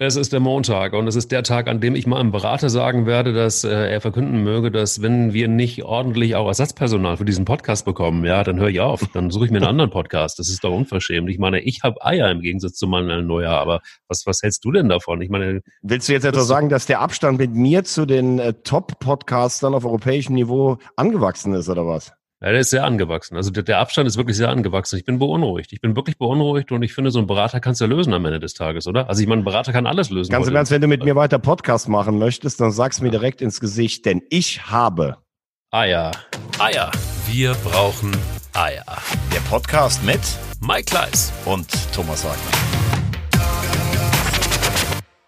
Es ist der Montag und es ist der Tag, an dem ich mal einem Berater sagen werde, dass äh, er verkünden möge, dass wenn wir nicht ordentlich auch Ersatzpersonal für diesen Podcast bekommen, ja, dann höre ich auf. Dann suche ich mir einen anderen Podcast. Das ist doch unverschämt. Ich meine, ich habe Eier im Gegensatz zu Manuel Neuer, aber was, was hältst du denn davon? Ich meine, willst du jetzt etwa sagen, dass der Abstand mit mir zu den äh, Top-Podcastern auf europäischem Niveau angewachsen ist oder was? Ja, der ist sehr angewachsen. Also der, der, Abstand ist wirklich sehr angewachsen. Ich bin beunruhigt. Ich bin wirklich beunruhigt und ich finde, so ein Berater kannst du ja lösen am Ende des Tages, oder? Also ich meine, ein Berater kann alles lösen. Ganz im Ernst, wenn du mit mir weiter Podcast machen möchtest, dann sag's mir direkt ins Gesicht, denn ich habe Eier. Eier. Wir brauchen Eier. Der Podcast mit Mike Kleiss und Thomas Wagner.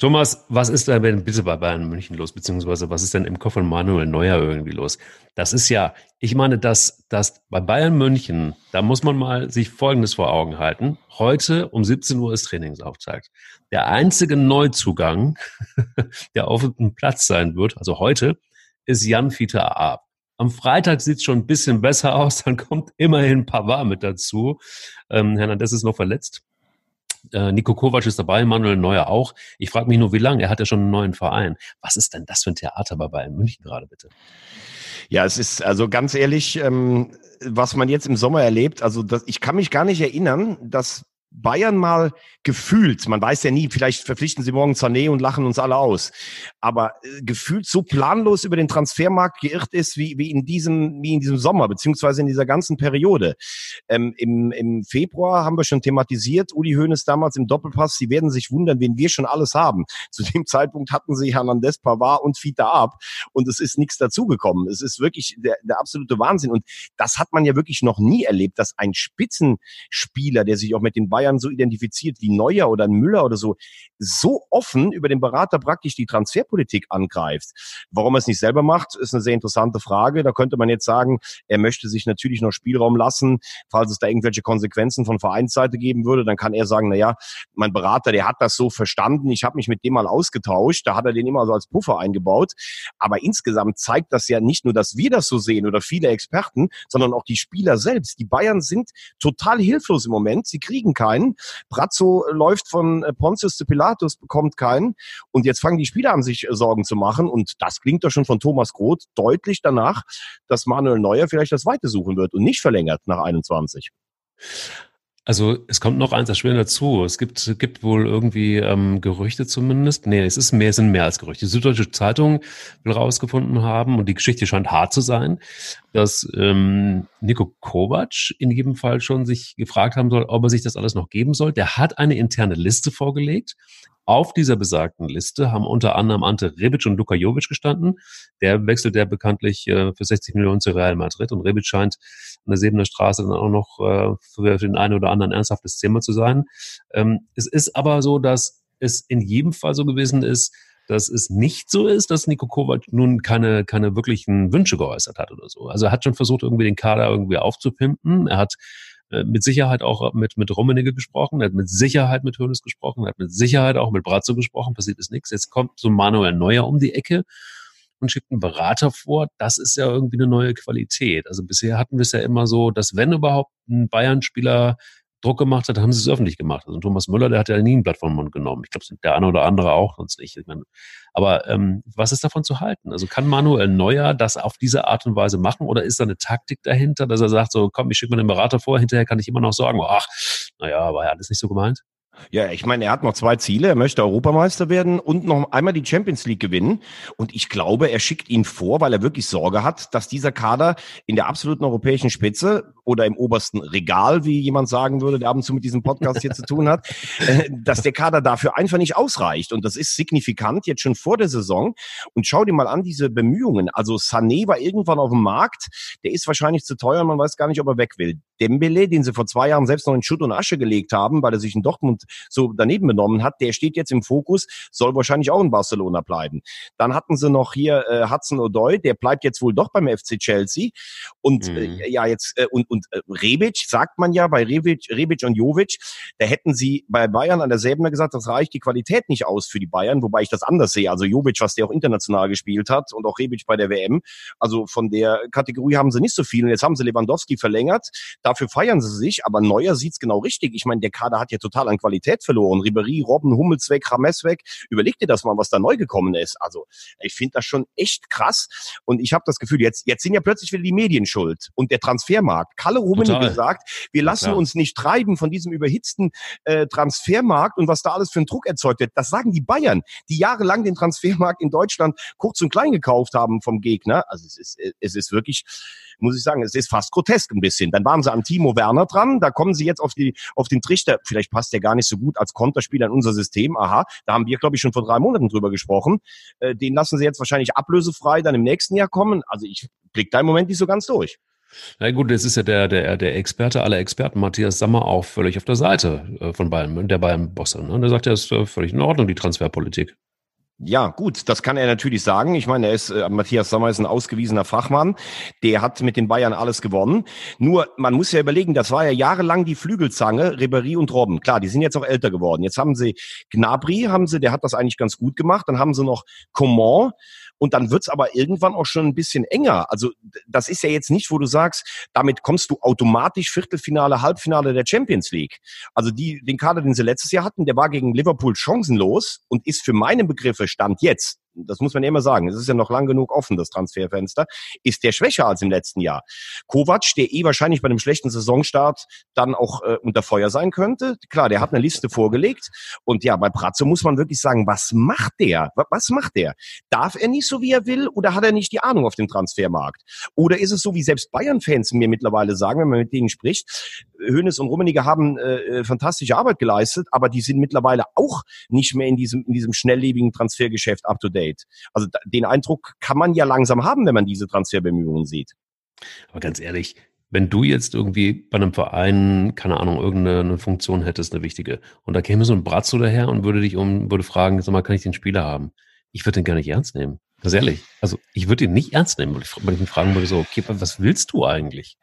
Thomas, was ist denn bitte bei Bayern München los, beziehungsweise was ist denn im Kopf von Manuel Neuer irgendwie los? Das ist ja, ich meine, dass, dass bei Bayern München, da muss man mal sich Folgendes vor Augen halten. Heute um 17 Uhr ist Trainingsauftakt. Der einzige Neuzugang, der auf dem Platz sein wird, also heute, ist Jan Fieter Ab. Am Freitag sieht es schon ein bisschen besser aus, dann kommt immerhin Pavard mit dazu. Ähm, Hernandez ist noch verletzt. Äh, Nico Kovac ist dabei, Manuel Neuer auch. Ich frage mich nur, wie lange? Er hat ja schon einen neuen Verein. Was ist denn das für ein Theater bei Bayern München gerade bitte? Ja, es ist also ganz ehrlich, ähm, was man jetzt im Sommer erlebt. Also das, ich kann mich gar nicht erinnern, dass Bayern mal gefühlt, man weiß ja nie, vielleicht verpflichten sie morgen Sané und lachen uns alle aus, aber äh, gefühlt so planlos über den Transfermarkt geirrt ist wie, wie in diesem wie in diesem Sommer beziehungsweise in dieser ganzen Periode. Ähm, im, Im Februar haben wir schon thematisiert, Uli Hoeneß damals im Doppelpass, sie werden sich wundern, wen wir schon alles haben. Zu dem Zeitpunkt hatten sie Hernandez, Pavard und Fita ab und es ist nichts dazugekommen. Es ist wirklich der, der absolute Wahnsinn und das hat man ja wirklich noch nie erlebt, dass ein Spitzenspieler, der sich auch mit den Bayern Bayern so identifiziert wie Neuer oder Müller oder so, so offen über den Berater praktisch die Transferpolitik angreift. Warum er es nicht selber macht, ist eine sehr interessante Frage. Da könnte man jetzt sagen, er möchte sich natürlich noch Spielraum lassen, falls es da irgendwelche Konsequenzen von Vereinsseite geben würde, dann kann er sagen, na ja, mein Berater, der hat das so verstanden, ich habe mich mit dem mal ausgetauscht, da hat er den immer so als Puffer eingebaut. Aber insgesamt zeigt das ja nicht nur, dass wir das so sehen oder viele Experten, sondern auch die Spieler selbst. Die Bayern sind total hilflos im Moment. Sie kriegen keinen keinen. Brazzo läuft von äh, Pontius zu Pilatus, bekommt keinen. Und jetzt fangen die Spieler an, sich äh, Sorgen zu machen. Und das klingt doch schon von Thomas Groth deutlich danach, dass Manuel Neuer vielleicht das Weite suchen wird und nicht verlängert nach 21. Also es kommt noch eins erschwerend dazu. Es gibt, gibt wohl irgendwie ähm, Gerüchte zumindest. Nee, es ist mehr, sind mehr als Gerüchte. Die Süddeutsche Zeitung will rausgefunden haben, und die Geschichte scheint hart zu sein, dass ähm, Nico Kovac in jedem Fall schon sich gefragt haben soll, ob er sich das alles noch geben soll. Der hat eine interne Liste vorgelegt, auf dieser besagten Liste haben unter anderem Ante Rebic und Luka Jovic gestanden. Der wechselt ja bekanntlich äh, für 60 Millionen zu Real Madrid und Rebic scheint an der Sebener Straße dann auch noch äh, für den einen oder anderen ernsthaftes Thema zu sein. Ähm, es ist aber so, dass es in jedem Fall so gewesen ist, dass es nicht so ist, dass Nico Kovac nun keine, keine wirklichen Wünsche geäußert hat oder so. Also er hat schon versucht, irgendwie den Kader irgendwie aufzupimpen. Er hat äh, mit Sicherheit auch mit, mit Rummenigge gesprochen, er hat mit Sicherheit mit Hönes gesprochen, er hat mit Sicherheit auch mit Brazzo gesprochen, passiert ist nichts. Jetzt kommt so Manuel Neuer um die Ecke und schickt einen Berater vor. Das ist ja irgendwie eine neue Qualität. Also bisher hatten wir es ja immer so, dass wenn überhaupt ein Bayern-Spieler Druck gemacht hat, haben sie es öffentlich gemacht. Also Thomas Müller, der hat ja nie ein Blatt vom Mund genommen. Ich glaube, der eine oder andere auch, sonst nicht. Ich meine, aber ähm, was ist davon zu halten? Also kann Manuel Neuer das auf diese Art und Weise machen oder ist da eine Taktik dahinter, dass er sagt, so komm, ich schicke mir den Berater vor, hinterher kann ich immer noch sagen, ach, naja, war ja alles nicht so gemeint? Ja, ich meine, er hat noch zwei Ziele. Er möchte Europameister werden und noch einmal die Champions League gewinnen. Und ich glaube, er schickt ihn vor, weil er wirklich Sorge hat, dass dieser Kader in der absoluten europäischen Spitze oder im obersten Regal, wie jemand sagen würde, der ab und zu mit diesem Podcast hier zu tun hat, äh, dass der Kader dafür einfach nicht ausreicht. Und das ist signifikant jetzt schon vor der Saison. Und schau dir mal an diese Bemühungen. Also Sané war irgendwann auf dem Markt. Der ist wahrscheinlich zu teuer. Man weiß gar nicht, ob er weg will. Dembele, den sie vor zwei Jahren selbst noch in Schutt und Asche gelegt haben, weil er sich in Dortmund so daneben benommen hat, der steht jetzt im Fokus, soll wahrscheinlich auch in Barcelona bleiben. Dann hatten sie noch hier äh, Hudson O'Doy, der bleibt jetzt wohl doch beim FC Chelsea. Und äh, mhm. äh, ja, jetzt äh, und, und äh, Rebic, sagt man ja, bei Rebic, Rebic und Jovic, da hätten sie bei Bayern an derselben gesagt, das reicht die Qualität nicht aus für die Bayern, wobei ich das anders sehe. Also Jovic, was der auch international gespielt hat und auch Rebic bei der WM. Also von der Kategorie haben sie nicht so viel. Und jetzt haben sie Lewandowski verlängert. Dafür feiern sie sich, aber Neuer sieht's genau richtig. Ich meine, der Kader hat ja total an Qualität Qualität verloren. Ribery, Robben, Hummels weg, Rames weg. Überleg dir das mal, was da neu gekommen ist. Also ich finde das schon echt krass. Und ich habe das Gefühl, jetzt, jetzt sind ja plötzlich wieder die Medien schuld und der Transfermarkt. Kalle Rummenigge gesagt, wir lassen ja, uns nicht treiben von diesem überhitzten äh, Transfermarkt und was da alles für einen Druck erzeugt wird. Das sagen die Bayern, die jahrelang den Transfermarkt in Deutschland kurz und klein gekauft haben vom Gegner. Also es ist, es ist wirklich, muss ich sagen, es ist fast grotesk ein bisschen. Dann waren sie an Timo Werner dran, da kommen sie jetzt auf, die, auf den Trichter. Vielleicht passt der gar nicht so gut als Konterspieler in unser System. Aha, da haben wir, glaube ich, schon vor drei Monaten drüber gesprochen. Äh, den lassen sie jetzt wahrscheinlich ablösefrei dann im nächsten Jahr kommen. Also ich blick da im Moment nicht so ganz durch. Na gut, das ist ja der, der, der Experte aller Experten, Matthias Sammer, auch völlig auf der Seite äh, von Bayern, der Bayern-Bosse. Ne? Der sagt, ja, ist äh, völlig in Ordnung, die Transferpolitik. Ja, gut, das kann er natürlich sagen. Ich meine, er ist äh, Matthias Sommer ist ein ausgewiesener Fachmann. Der hat mit den Bayern alles gewonnen. Nur, man muss ja überlegen, das war ja jahrelang die Flügelzange, Ribéry und Robben. Klar, die sind jetzt auch älter geworden. Jetzt haben sie Gnabry, haben sie, der hat das eigentlich ganz gut gemacht. Dann haben sie noch Coman und dann wird's aber irgendwann auch schon ein bisschen enger. Also das ist ja jetzt nicht, wo du sagst, damit kommst du automatisch Viertelfinale, Halbfinale der Champions League. Also die, den Kader, den sie letztes Jahr hatten, der war gegen Liverpool chancenlos und ist für meine Begriffe Stand jetzt das muss man ja immer sagen, es ist ja noch lang genug offen, das Transferfenster, ist der schwächer als im letzten Jahr. Kovac, der eh wahrscheinlich bei einem schlechten Saisonstart dann auch äh, unter Feuer sein könnte, klar, der hat eine Liste vorgelegt und ja, bei Brazzo muss man wirklich sagen, was macht der? Was macht der? Darf er nicht so, wie er will oder hat er nicht die Ahnung auf dem Transfermarkt? Oder ist es so, wie selbst Bayern-Fans mir mittlerweile sagen, wenn man mit denen spricht, Hönes und Rummenigge haben äh, äh, fantastische Arbeit geleistet, aber die sind mittlerweile auch nicht mehr in diesem, in diesem schnelllebigen Transfergeschäft up to date. Also den Eindruck kann man ja langsam haben, wenn man diese Transferbemühungen sieht. Aber ganz ehrlich, wenn du jetzt irgendwie bei einem Verein, keine Ahnung, irgendeine Funktion hättest, eine wichtige, und da käme so ein Bratzo daher und würde dich um, würde fragen, sag mal, kann ich den Spieler haben? Ich würde den gar nicht ernst nehmen. Ganz ehrlich. Also ich würde ihn nicht ernst nehmen, weil ich, weil ich mich fragen würde, so, okay, was willst du eigentlich?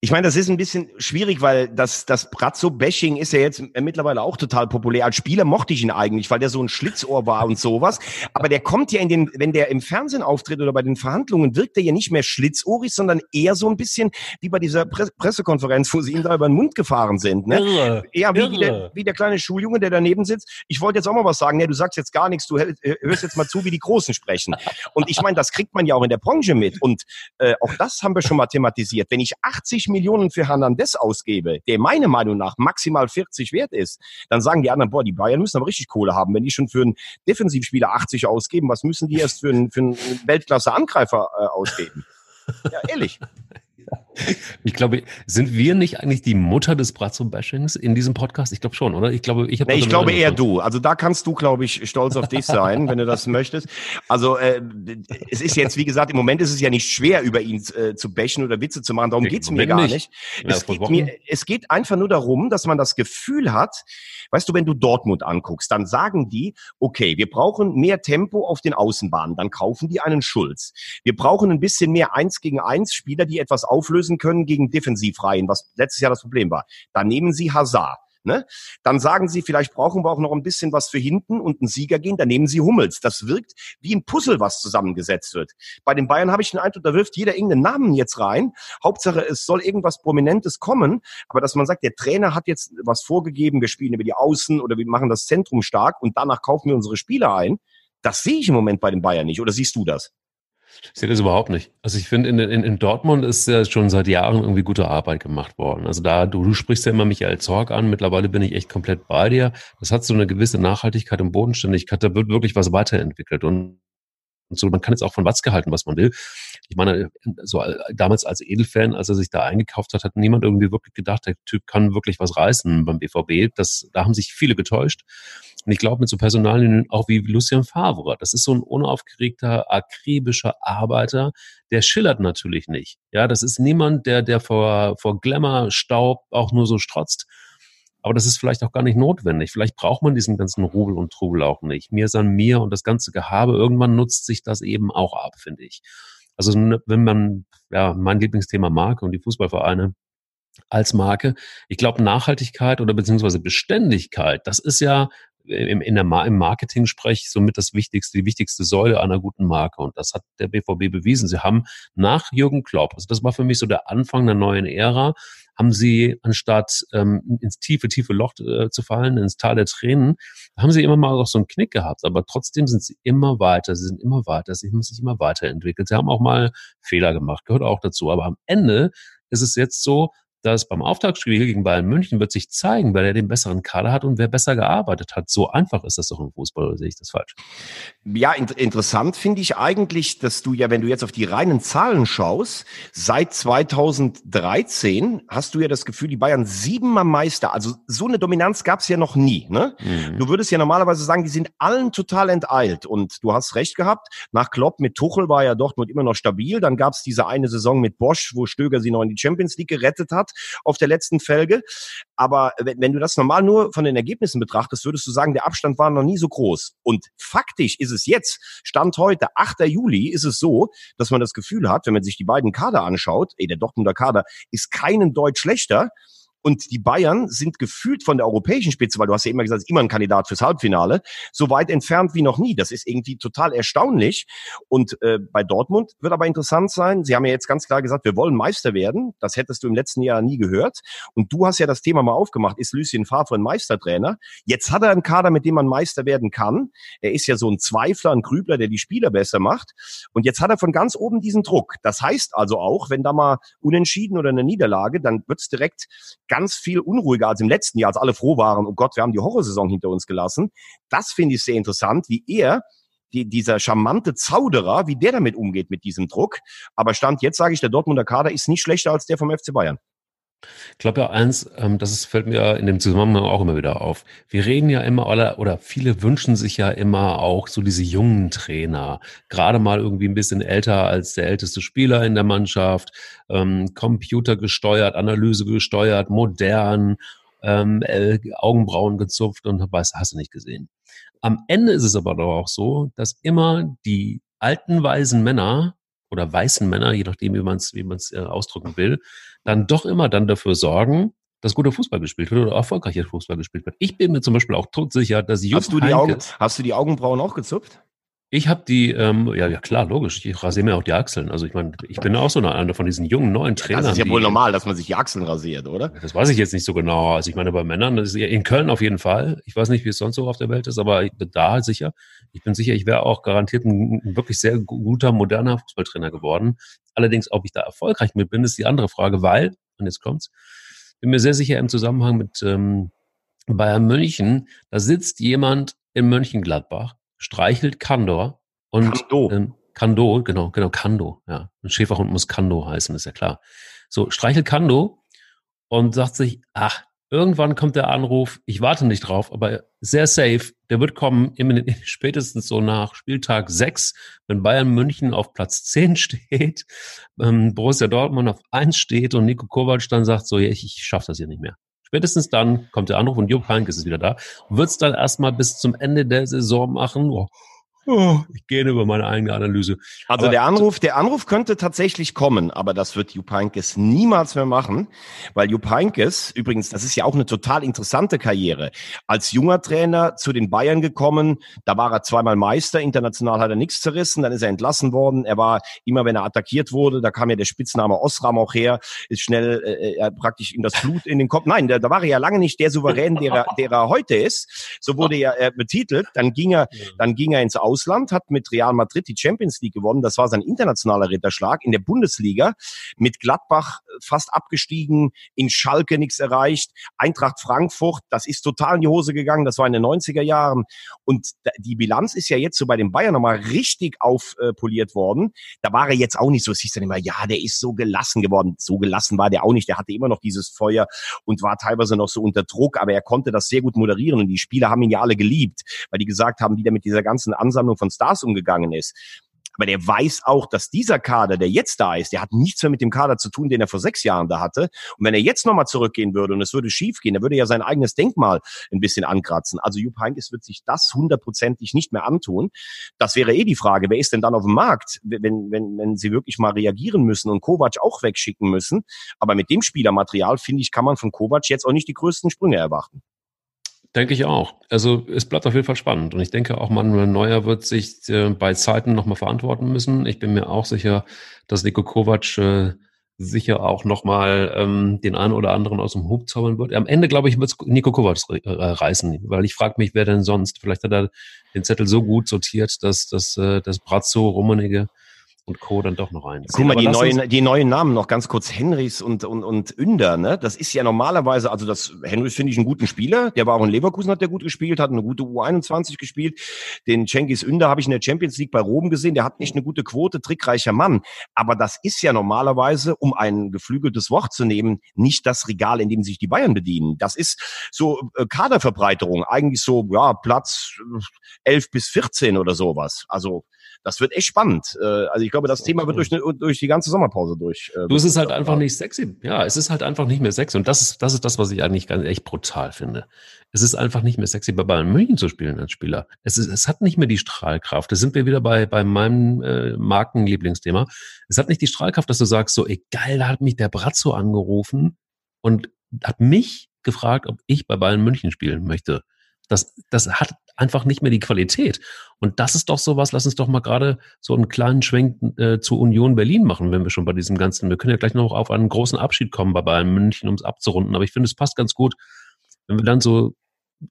Ich meine, das ist ein bisschen schwierig, weil das, das Brazzo-Bashing ist ja jetzt mittlerweile auch total populär. Als Spieler mochte ich ihn eigentlich, weil der so ein Schlitzohr war und sowas. Aber der kommt ja in den, wenn der im Fernsehen auftritt oder bei den Verhandlungen, wirkt er ja nicht mehr schlitzohrig, sondern eher so ein bisschen wie bei dieser Pre Pressekonferenz, wo sie ihm da über den Mund gefahren sind. Ne? Irre, ja, wie, wie, der, wie der kleine Schuljunge, der daneben sitzt. Ich wollte jetzt auch mal was sagen. Ne, du sagst jetzt gar nichts, du hörst jetzt mal zu, wie die Großen sprechen. Und ich meine, das kriegt man ja auch in der Branche mit. Und äh, auch das haben wir schon mal thematisiert. Wenn ich 80 Millionen für Hernandez ausgebe, der meiner Meinung nach maximal 40 wert ist, dann sagen die anderen, boah, die Bayern müssen aber richtig Kohle haben. Wenn die schon für einen Defensivspieler 80 ausgeben, was müssen die erst für einen, für einen Weltklasse-Angreifer äh, ausgeben? Ja, ehrlich. Ich glaube, sind wir nicht eigentlich die Mutter des Brazzo-Bashings in diesem Podcast? Ich glaube schon, oder? Ich glaube, ich habe. Nee, ich glaube eher du. Also da kannst du, glaube ich, stolz auf dich sein, wenn du das möchtest. Also äh, es ist jetzt, wie gesagt, im Moment ist es ja nicht schwer, über ihn äh, zu bashen oder Witze zu machen. Darum nee, geht's mir gar nicht. nicht. Ja, es, geht mir, es geht einfach nur darum, dass man das Gefühl hat, weißt du, wenn du Dortmund anguckst, dann sagen die, okay, wir brauchen mehr Tempo auf den Außenbahnen. Dann kaufen die einen Schulz. Wir brauchen ein bisschen mehr Eins gegen Eins Spieler, die etwas auflösen können gegen Defensivreihen, was letztes Jahr das Problem war. Dann nehmen sie Hazard. Ne? Dann sagen sie, vielleicht brauchen wir auch noch ein bisschen was für hinten und einen Sieger gehen, dann nehmen sie Hummels. Das wirkt wie ein Puzzle, was zusammengesetzt wird. Bei den Bayern habe ich den Eindruck, da wirft jeder irgendeinen Namen jetzt rein. Hauptsache, es soll irgendwas Prominentes kommen, aber dass man sagt, der Trainer hat jetzt was vorgegeben, wir spielen über die Außen oder wir machen das Zentrum stark und danach kaufen wir unsere Spieler ein. Das sehe ich im Moment bei den Bayern nicht. Oder siehst du das? Ich sehe das überhaupt nicht. Also ich finde, in, in, in Dortmund ist ja schon seit Jahren irgendwie gute Arbeit gemacht worden. Also da, du, du sprichst ja immer Michael Zorg an, mittlerweile bin ich echt komplett bei dir. Das hat so eine gewisse Nachhaltigkeit und Bodenständigkeit, da wird wirklich was weiterentwickelt. Und, und so, man kann jetzt auch von Watzke halten, was man will. Ich meine, so damals als Edelfan, als er sich da eingekauft hat, hat niemand irgendwie wirklich gedacht, der Typ kann wirklich was reißen beim BVB. Das, da haben sich viele getäuscht. Und ich glaube, mit so Personalien auch wie Lucien Favre, das ist so ein unaufgeregter, akribischer Arbeiter, der schillert natürlich nicht. Ja, das ist niemand, der, der vor, vor Glamour, Staub auch nur so strotzt. Aber das ist vielleicht auch gar nicht notwendig. Vielleicht braucht man diesen ganzen Rubel und Trubel auch nicht. Mir san mir und das ganze Gehabe, irgendwann nutzt sich das eben auch ab, finde ich. Also wenn man, ja, mein Lieblingsthema Marke und die Fußballvereine, als Marke. Ich glaube, Nachhaltigkeit oder beziehungsweise Beständigkeit, das ist ja im, in der, im Marketing sprech somit das wichtigste, die wichtigste Säule einer guten Marke. Und das hat der BVB bewiesen. Sie haben nach Jürgen Klopp, also das war für mich so der Anfang der neuen Ära, haben sie, anstatt ähm, ins tiefe, tiefe Loch äh, zu fallen, ins Tal der Tränen, haben sie immer mal auch so einen Knick gehabt. Aber trotzdem sind sie immer weiter, sie sind immer weiter, sie haben sich immer weiterentwickelt. Sie haben auch mal Fehler gemacht, gehört auch dazu. Aber am Ende ist es jetzt so, dass beim Auftaktspiel gegen Bayern München wird sich zeigen, wer den besseren Kader hat und wer besser gearbeitet hat. So einfach ist das doch im Fußball, oder sehe ich das falsch? Ja, in interessant finde ich eigentlich, dass du ja, wenn du jetzt auf die reinen Zahlen schaust, seit 2013 hast du ja das Gefühl, die Bayern siebenmal Meister. Also so eine Dominanz gab es ja noch nie. Ne? Mhm. Du würdest ja normalerweise sagen, die sind allen total enteilt. Und du hast recht gehabt, nach Klopp mit Tuchel war ja Dortmund immer noch stabil. Dann gab es diese eine Saison mit Bosch, wo Stöger sie noch in die Champions League gerettet hat auf der letzten Felge. Aber wenn, wenn du das normal nur von den Ergebnissen betrachtest, würdest du sagen, der Abstand war noch nie so groß. Und faktisch ist es jetzt, Stand heute, 8. Juli, ist es so, dass man das Gefühl hat, wenn man sich die beiden Kader anschaut, ey, der Dortmunder Kader ist keinen Deut schlechter, und die Bayern sind gefühlt von der europäischen Spitze, weil du hast ja immer gesagt, immer ein Kandidat fürs Halbfinale, so weit entfernt wie noch nie. Das ist irgendwie total erstaunlich. Und äh, bei Dortmund wird aber interessant sein. Sie haben ja jetzt ganz klar gesagt, wir wollen Meister werden. Das hättest du im letzten Jahr nie gehört. Und du hast ja das Thema mal aufgemacht. Ist Lucien Favre ein Meistertrainer? Jetzt hat er einen Kader, mit dem man Meister werden kann. Er ist ja so ein Zweifler, ein Grübler, der die Spieler besser macht. Und jetzt hat er von ganz oben diesen Druck. Das heißt also auch, wenn da mal unentschieden oder eine Niederlage, dann wird's direkt ganz viel unruhiger als im letzten Jahr, als alle froh waren, oh Gott, wir haben die Horrorsaison hinter uns gelassen. Das finde ich sehr interessant, wie er die, dieser charmante Zauderer, wie der damit umgeht mit diesem Druck. Aber Stand jetzt sage ich, der Dortmunder Kader ist nicht schlechter als der vom FC Bayern. Ich glaube ja eins, ähm, das fällt mir in dem Zusammenhang auch immer wieder auf. Wir reden ja immer, oder, oder viele wünschen sich ja immer auch so diese jungen Trainer, gerade mal irgendwie ein bisschen älter als der älteste Spieler in der Mannschaft, ähm, computergesteuert, Analyse gesteuert, modern, ähm, äh, Augenbrauen gezupft und was hast du nicht gesehen. Am Ende ist es aber doch auch so, dass immer die alten weisen Männer oder weißen Männer, je nachdem, wie man es wie man's, äh, ausdrücken will, dann doch immer dann dafür sorgen, dass guter Fußball gespielt wird oder erfolgreicher Fußball gespielt wird. Ich bin mir zum Beispiel auch todsicher, dass Jupp hast du die Augen, Hast du die Augenbrauen auch gezupft? Ich habe die, ähm, ja, ja klar, logisch. Ich rasiere mir auch die Achseln. Also ich meine, ich bin auch so einer von diesen jungen neuen Trainern. das ist ja wohl normal, dass man sich die Achseln rasiert, oder? Das weiß ich jetzt nicht so genau. Also ich meine, bei Männern, das ist in Köln auf jeden Fall. Ich weiß nicht, wie es sonst so auf der Welt ist, aber ich bin da sicher. Ich bin sicher, ich wäre auch garantiert ein, ein, wirklich sehr guter, moderner Fußballtrainer geworden. Allerdings, ob ich da erfolgreich mit bin, ist die andere Frage, weil, und jetzt kommt's, bin mir sehr sicher im Zusammenhang mit ähm, Bayern München, da sitzt jemand in Mönchengladbach, streichelt Kandor und Kando. Ähm, Kando, genau, genau, Kando, ja. Ein Schäferhund muss Kando heißen, ist ja klar. So, streichelt Kando und sagt sich, ach, irgendwann kommt der Anruf, ich warte nicht drauf, aber sehr safe, der wird kommen, spätestens so nach Spieltag 6, wenn Bayern München auf Platz 10 steht, ähm, Borussia Dortmund auf 1 steht und Nico Kovac dann sagt so, ja, ich, ich schaffe das hier nicht mehr. Spätestens dann kommt der Anruf und Jupp Heynckes ist wieder da. Wird es dann erstmal bis zum Ende der Saison machen. Oh, oh, ich gehe über meine eigene Analyse. Also aber der Anruf, der Anruf könnte tatsächlich kommen, aber das wird Jupp Heynckes niemals mehr machen, weil Jupp Heynckes, übrigens, das ist ja auch eine total interessante Karriere, als junger Trainer zu den Bayern gekommen, da war er zweimal Meister, international hat er nichts zerrissen, dann ist er entlassen worden, er war immer, wenn er attackiert wurde, da kam ja der Spitzname Osram auch her, ist schnell äh, praktisch ihm das Blut in den Kopf, nein, da, da war er ja lange nicht der Souverän, der er, der er heute ist, so wurde er äh, betitelt, dann ging er, dann ging er ins Aus Ausland, hat mit Real Madrid die Champions League gewonnen. Das war sein internationaler Ritterschlag. In der Bundesliga mit Gladbach fast abgestiegen, in Schalke nichts erreicht. Eintracht Frankfurt, das ist total in die Hose gegangen. Das war in den 90er Jahren. Und die Bilanz ist ja jetzt so bei den Bayern nochmal richtig aufpoliert worden. Da war er jetzt auch nicht so, es hieß dann immer, ja, der ist so gelassen geworden. So gelassen war der auch nicht. Der hatte immer noch dieses Feuer und war teilweise noch so unter Druck, aber er konnte das sehr gut moderieren und die Spieler haben ihn ja alle geliebt, weil die gesagt haben, wie der mit dieser ganzen Ansammlung Ansammlung von Stars umgegangen ist. Aber der weiß auch, dass dieser Kader, der jetzt da ist, der hat nichts mehr mit dem Kader zu tun, den er vor sechs Jahren da hatte. Und wenn er jetzt nochmal zurückgehen würde und es würde schiefgehen, er würde ja sein eigenes Denkmal ein bisschen ankratzen. Also Jupp Heynckes wird sich das hundertprozentig nicht mehr antun. Das wäre eh die Frage, wer ist denn dann auf dem Markt, wenn, wenn, wenn sie wirklich mal reagieren müssen und Kovac auch wegschicken müssen. Aber mit dem Spielermaterial, finde ich, kann man von Kovac jetzt auch nicht die größten Sprünge erwarten. Denke ich auch. Also es bleibt auf jeden Fall spannend. Und ich denke auch, Manuel Neuer wird sich äh, bei Zeiten nochmal verantworten müssen. Ich bin mir auch sicher, dass Nico Kovac äh, sicher auch nochmal ähm, den einen oder anderen aus dem Hub zaubern wird. Am Ende, glaube ich, wird es Nico Kovac äh, reißen, weil ich frage mich, wer denn sonst? Vielleicht hat er den Zettel so gut sortiert, dass, dass, äh, dass Brazzo, Rummenigge und Co. dann doch noch rein. Guck mal, die neuen, die neuen Namen noch ganz kurz. Henrys und, und, und Ünder, ne? Das ist ja normalerweise, also das, Henrys finde ich einen guten Spieler. Der war auch in Leverkusen, hat der gut gespielt, hat eine gute U21 gespielt. Den Cengiz Ünder habe ich in der Champions League bei Rom gesehen. Der hat nicht eine gute Quote, trickreicher Mann. Aber das ist ja normalerweise, um ein geflügeltes Wort zu nehmen, nicht das Regal, in dem sich die Bayern bedienen. Das ist so äh, Kaderverbreiterung. Eigentlich so, ja, Platz 11 äh, bis 14 oder sowas. Also, das wird echt spannend. Äh, also ich glaube, das, Thema wird durch, durch die ganze Sommerpause durch. Äh, du, es ist halt einfach nicht sexy. Ja, es ist halt einfach nicht mehr sexy. Und das ist, das ist das, was ich eigentlich ganz echt brutal finde. Es ist einfach nicht mehr sexy, bei Bayern München zu spielen als Spieler. Es, ist, es hat nicht mehr die Strahlkraft. Da sind wir wieder bei, bei meinem äh, Markenlieblingsthema. Es hat nicht die Strahlkraft, dass du sagst, so, ey, geil, da hat mich der Brazzo angerufen und hat mich gefragt, ob ich bei Bayern München spielen möchte. Das, das hat einfach nicht mehr die Qualität. Und das ist doch sowas, lass uns doch mal gerade so einen kleinen Schwenk äh, zur Union Berlin machen, wenn wir schon bei diesem ganzen, wir können ja gleich noch auf einen großen Abschied kommen bei Bayern München, um es abzurunden. Aber ich finde, es passt ganz gut, wenn wir dann so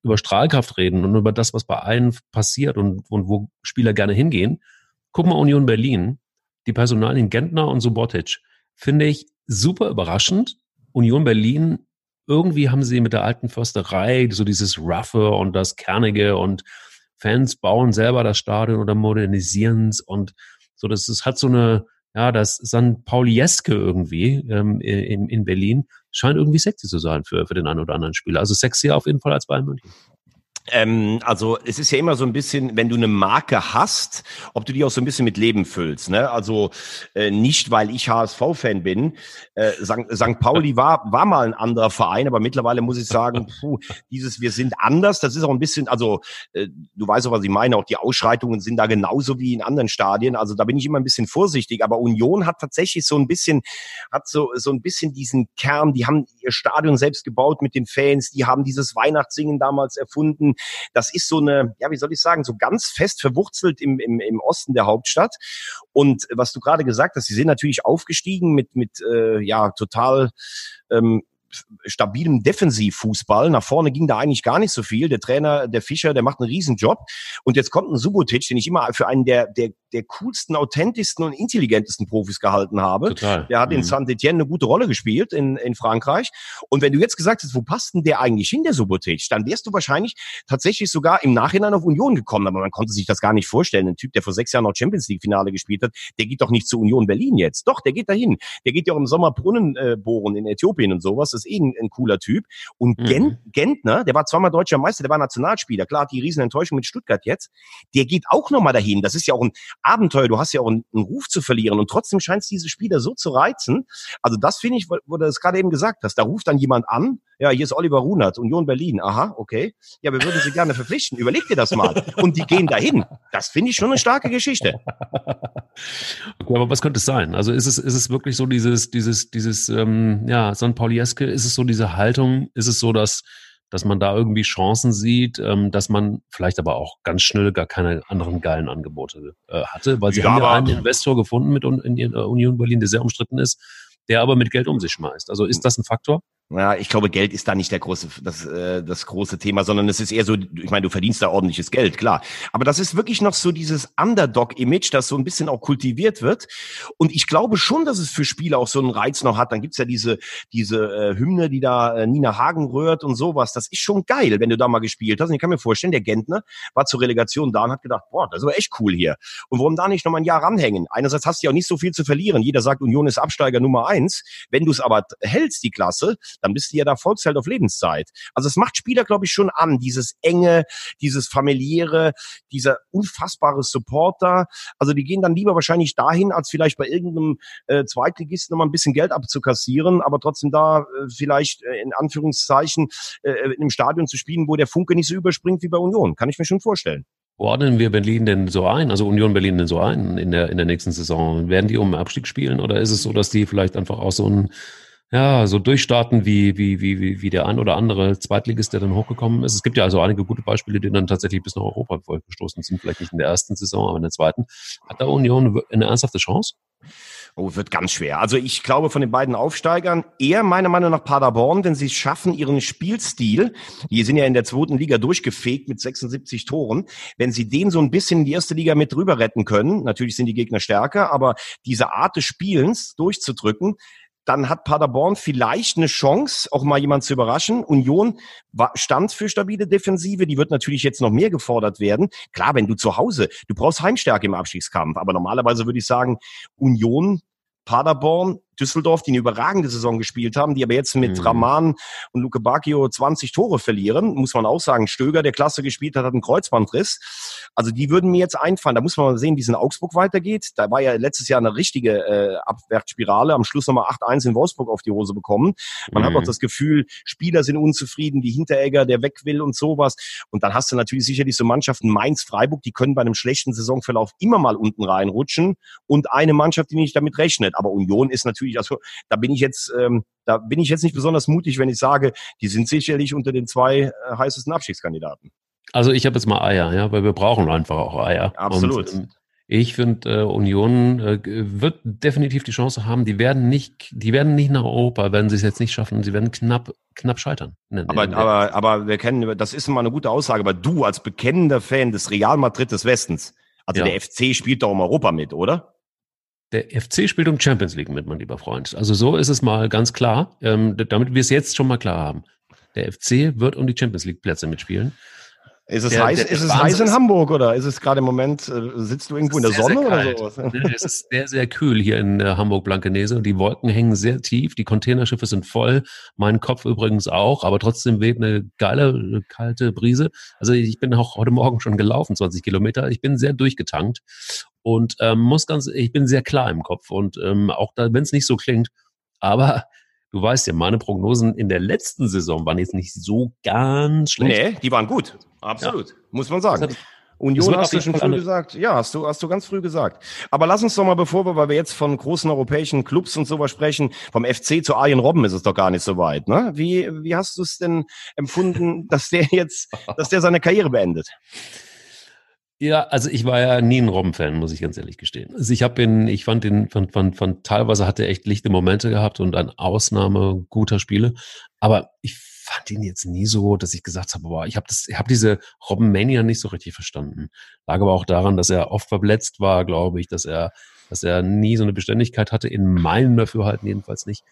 über Strahlkraft reden und über das, was bei allen passiert und, und wo Spieler gerne hingehen. Guck mal Union Berlin, die Personalien Gentner und Subotic. Finde ich super überraschend. Union Berlin irgendwie haben sie mit der alten Försterei so dieses Roughe und das Kernige und Fans bauen selber das Stadion oder modernisieren es und so, das ist, hat so eine, ja, das San Paulieske irgendwie ähm, in, in Berlin scheint irgendwie sexy zu sein für, für den einen oder anderen Spieler. Also sexier auf jeden Fall als Bayern München. Ähm, also es ist ja immer so ein bisschen, wenn du eine Marke hast, ob du die auch so ein bisschen mit Leben füllst. Ne? Also äh, nicht, weil ich HSV-Fan bin. Äh, St. St. Pauli war, war mal ein anderer Verein, aber mittlerweile muss ich sagen, puh, dieses Wir sind anders, das ist auch ein bisschen, also äh, du weißt auch, was ich meine, auch die Ausschreitungen sind da genauso wie in anderen Stadien. Also da bin ich immer ein bisschen vorsichtig. Aber Union hat tatsächlich so ein bisschen, hat so, so ein bisschen diesen Kern, die haben ihr Stadion selbst gebaut mit den Fans, die haben dieses Weihnachtssingen damals erfunden das ist so eine, ja, wie soll ich sagen, so ganz fest verwurzelt im, im, im Osten der Hauptstadt. Und was du gerade gesagt hast, sie sind natürlich aufgestiegen mit, mit äh, ja, total ähm, stabilem Defensivfußball. Nach vorne ging da eigentlich gar nicht so viel. Der Trainer, der Fischer, der macht einen Riesenjob. Und jetzt kommt ein Subotic, den ich immer für einen der, der, der coolsten, authentischsten und intelligentesten Profis gehalten habe. Total. Der hat mhm. in Saint-Etienne eine gute Rolle gespielt in, in Frankreich. Und wenn du jetzt gesagt hast, wo passt denn der eigentlich hin, der Subotic, dann wärst du wahrscheinlich tatsächlich sogar im Nachhinein auf Union gekommen. Aber man konnte sich das gar nicht vorstellen. Ein Typ, der vor sechs Jahren noch Champions League Finale gespielt hat, der geht doch nicht zu Union Berlin jetzt. Doch, der geht dahin. Der geht ja auch im Sommer Brunnen äh, bohren in Äthiopien und sowas. Das eh ein, ein cooler Typ. Und mhm. Gentner, der war zweimal deutscher Meister, der war Nationalspieler. Klar, hat die Riesenenttäuschung mit Stuttgart jetzt. Der geht auch nochmal dahin. Das ist ja auch ein Abenteuer. Du hast ja auch einen, einen Ruf zu verlieren. Und trotzdem scheint es diese Spieler so zu reizen. Also das finde ich, wo du das gerade eben gesagt hast. Da ruft dann jemand an. Ja, hier ist Oliver Runert, Union Berlin. Aha, okay. Ja, wir würden sie gerne verpflichten. Überleg dir das mal. Und die gehen dahin. Das finde ich schon eine starke Geschichte. Okay, aber was könnte es sein? Also ist es, ist es wirklich so dieses, dieses, dieses, ähm, ja, San Paulieske, ist es so diese Haltung, ist es so, dass, dass man da irgendwie Chancen sieht, ähm, dass man vielleicht aber auch ganz schnell gar keine anderen geilen Angebote äh, hatte, weil sie ja, haben ja einen Investor gefunden mit in, in Union Berlin, der sehr umstritten ist, der aber mit Geld um sich schmeißt. Also ist das ein Faktor? Ja, ich glaube, Geld ist da nicht der große, das, äh, das große Thema, sondern es ist eher so, ich meine, du verdienst da ordentliches Geld, klar. Aber das ist wirklich noch so dieses Underdog-Image, das so ein bisschen auch kultiviert wird. Und ich glaube schon, dass es für Spieler auch so einen Reiz noch hat. Dann gibt's ja diese, diese äh, Hymne, die da äh, Nina Hagen rührt und sowas. Das ist schon geil, wenn du da mal gespielt hast. Und ich kann mir vorstellen, der Gentner war zur Relegation da und hat gedacht, boah, das ist aber echt cool hier. Und warum da nicht noch mal ein Jahr ranhängen? Einerseits hast du ja auch nicht so viel zu verlieren. Jeder sagt, Union ist Absteiger Nummer eins. Wenn du es aber hältst, die Klasse, dann bist du ja da Volksheld auf Lebenszeit. Also es macht Spieler, glaube ich, schon an, dieses enge, dieses familiäre, dieser unfassbare Supporter. Also die gehen dann lieber wahrscheinlich dahin, als vielleicht bei irgendeinem äh, Zweitligisten nochmal ein bisschen Geld abzukassieren, aber trotzdem da äh, vielleicht äh, in Anführungszeichen äh, in einem Stadion zu spielen, wo der Funke nicht so überspringt wie bei Union. Kann ich mir schon vorstellen. Ordnen wir Berlin denn so ein, also Union Berlin denn so ein in der, in der nächsten Saison? Werden die um Abstieg spielen oder ist es so, dass die vielleicht einfach auch so ein ja, so durchstarten wie, wie, wie, wie der ein oder andere Zweitligist, der dann hochgekommen ist. Es gibt ja also einige gute Beispiele, die dann tatsächlich bis nach Europa gestoßen sind. Vielleicht nicht in der ersten Saison, aber in der zweiten. Hat da Union eine ernsthafte Chance? Oh, wird ganz schwer. Also ich glaube von den beiden Aufsteigern eher meiner Meinung nach Paderborn, denn sie schaffen ihren Spielstil. Die sind ja in der zweiten Liga durchgefegt mit 76 Toren. Wenn sie den so ein bisschen in die erste Liga mit rüber retten können, natürlich sind die Gegner stärker, aber diese Art des Spielens durchzudrücken, dann hat Paderborn vielleicht eine Chance, auch mal jemand zu überraschen. Union stand für stabile Defensive, die wird natürlich jetzt noch mehr gefordert werden. Klar, wenn du zu Hause, du brauchst Heimstärke im Abstiegskampf, aber normalerweise würde ich sagen, Union Paderborn Düsseldorf, die eine überragende Saison gespielt haben, die aber jetzt mit mhm. Raman und Luke Bacchio 20 Tore verlieren, muss man auch sagen. Stöger, der klasse gespielt hat, hat einen Kreuzbandriss. Also die würden mir jetzt einfallen. Da muss man mal sehen, wie es in Augsburg weitergeht. Da war ja letztes Jahr eine richtige äh, Abwärtsspirale. Am Schluss nochmal 8-1 in Wolfsburg auf die Hose bekommen. Man mhm. hat auch das Gefühl, Spieler sind unzufrieden, die Hinteregger, der weg will und sowas. Und dann hast du natürlich sicherlich so Mannschaften Mainz, Freiburg, die können bei einem schlechten Saisonverlauf immer mal unten reinrutschen. Und eine Mannschaft, die nicht damit rechnet. Aber Union ist natürlich natürlich, also da bin ich jetzt, ähm, da bin ich jetzt nicht besonders mutig, wenn ich sage, die sind sicherlich unter den zwei äh, heißesten Abstiegskandidaten. Also ich habe jetzt mal Eier, ja, weil wir brauchen einfach auch Eier. Absolut. Und, ähm, ich finde, äh, Union äh, wird definitiv die Chance haben. Die werden nicht, die werden nicht nach Europa, wenn sie es jetzt nicht schaffen. Sie werden knapp, knapp scheitern. Aber, aber, aber wir kennen, das ist immer eine gute Aussage. Aber du als bekennender Fan des Real Madrid des Westens, also ja. der FC spielt doch um Europa mit, oder? Der FC spielt um Champions League mit, mein lieber Freund. Also so ist es mal ganz klar, ähm, damit wir es jetzt schon mal klar haben. Der FC wird um die Champions League Plätze mitspielen. Ist es, der, heiß, der, ist es heiß in Hamburg oder ist es gerade im Moment, äh, sitzt du irgendwo in der sehr, Sonne sehr oder so? es ist sehr, sehr kühl hier in äh, Hamburg-Blankenese und die Wolken hängen sehr tief, die Containerschiffe sind voll, mein Kopf übrigens auch, aber trotzdem weht eine geile, kalte Brise. Also ich bin auch heute Morgen schon gelaufen, 20 Kilometer. Ich bin sehr durchgetankt und ähm, muss ganz, ich bin sehr klar im Kopf und ähm, auch da, wenn es nicht so klingt, aber du weißt ja, meine Prognosen in der letzten Saison waren jetzt nicht so ganz schlecht. Nee, die waren gut. Absolut. Ja. Muss man sagen. Union hast du schon früh gesagt. Ja, hast du, hast du ganz früh gesagt. Aber lass uns doch mal, bevor wir, weil wir jetzt von großen europäischen Clubs und sowas sprechen, vom FC zu Arjen Robben ist es doch gar nicht so weit, ne? Wie, wie hast du es denn empfunden, dass der jetzt, dass der seine Karriere beendet? Ja, also ich war ja nie ein Robben-Fan, muss ich ganz ehrlich gestehen. Also ich habe ihn, ich fand ihn, fand, fand, fand, teilweise hat er echt lichte Momente gehabt und ein Ausnahme guter Spiele. Aber ich fand ihn jetzt nie so, dass ich gesagt habe, boah, ich habe das, ich habe diese Robben-Mania nicht so richtig verstanden. Lag aber auch daran, dass er oft verletzt war, glaube ich, dass er, dass er nie so eine Beständigkeit hatte, in meinem Dafürhalten jedenfalls nicht.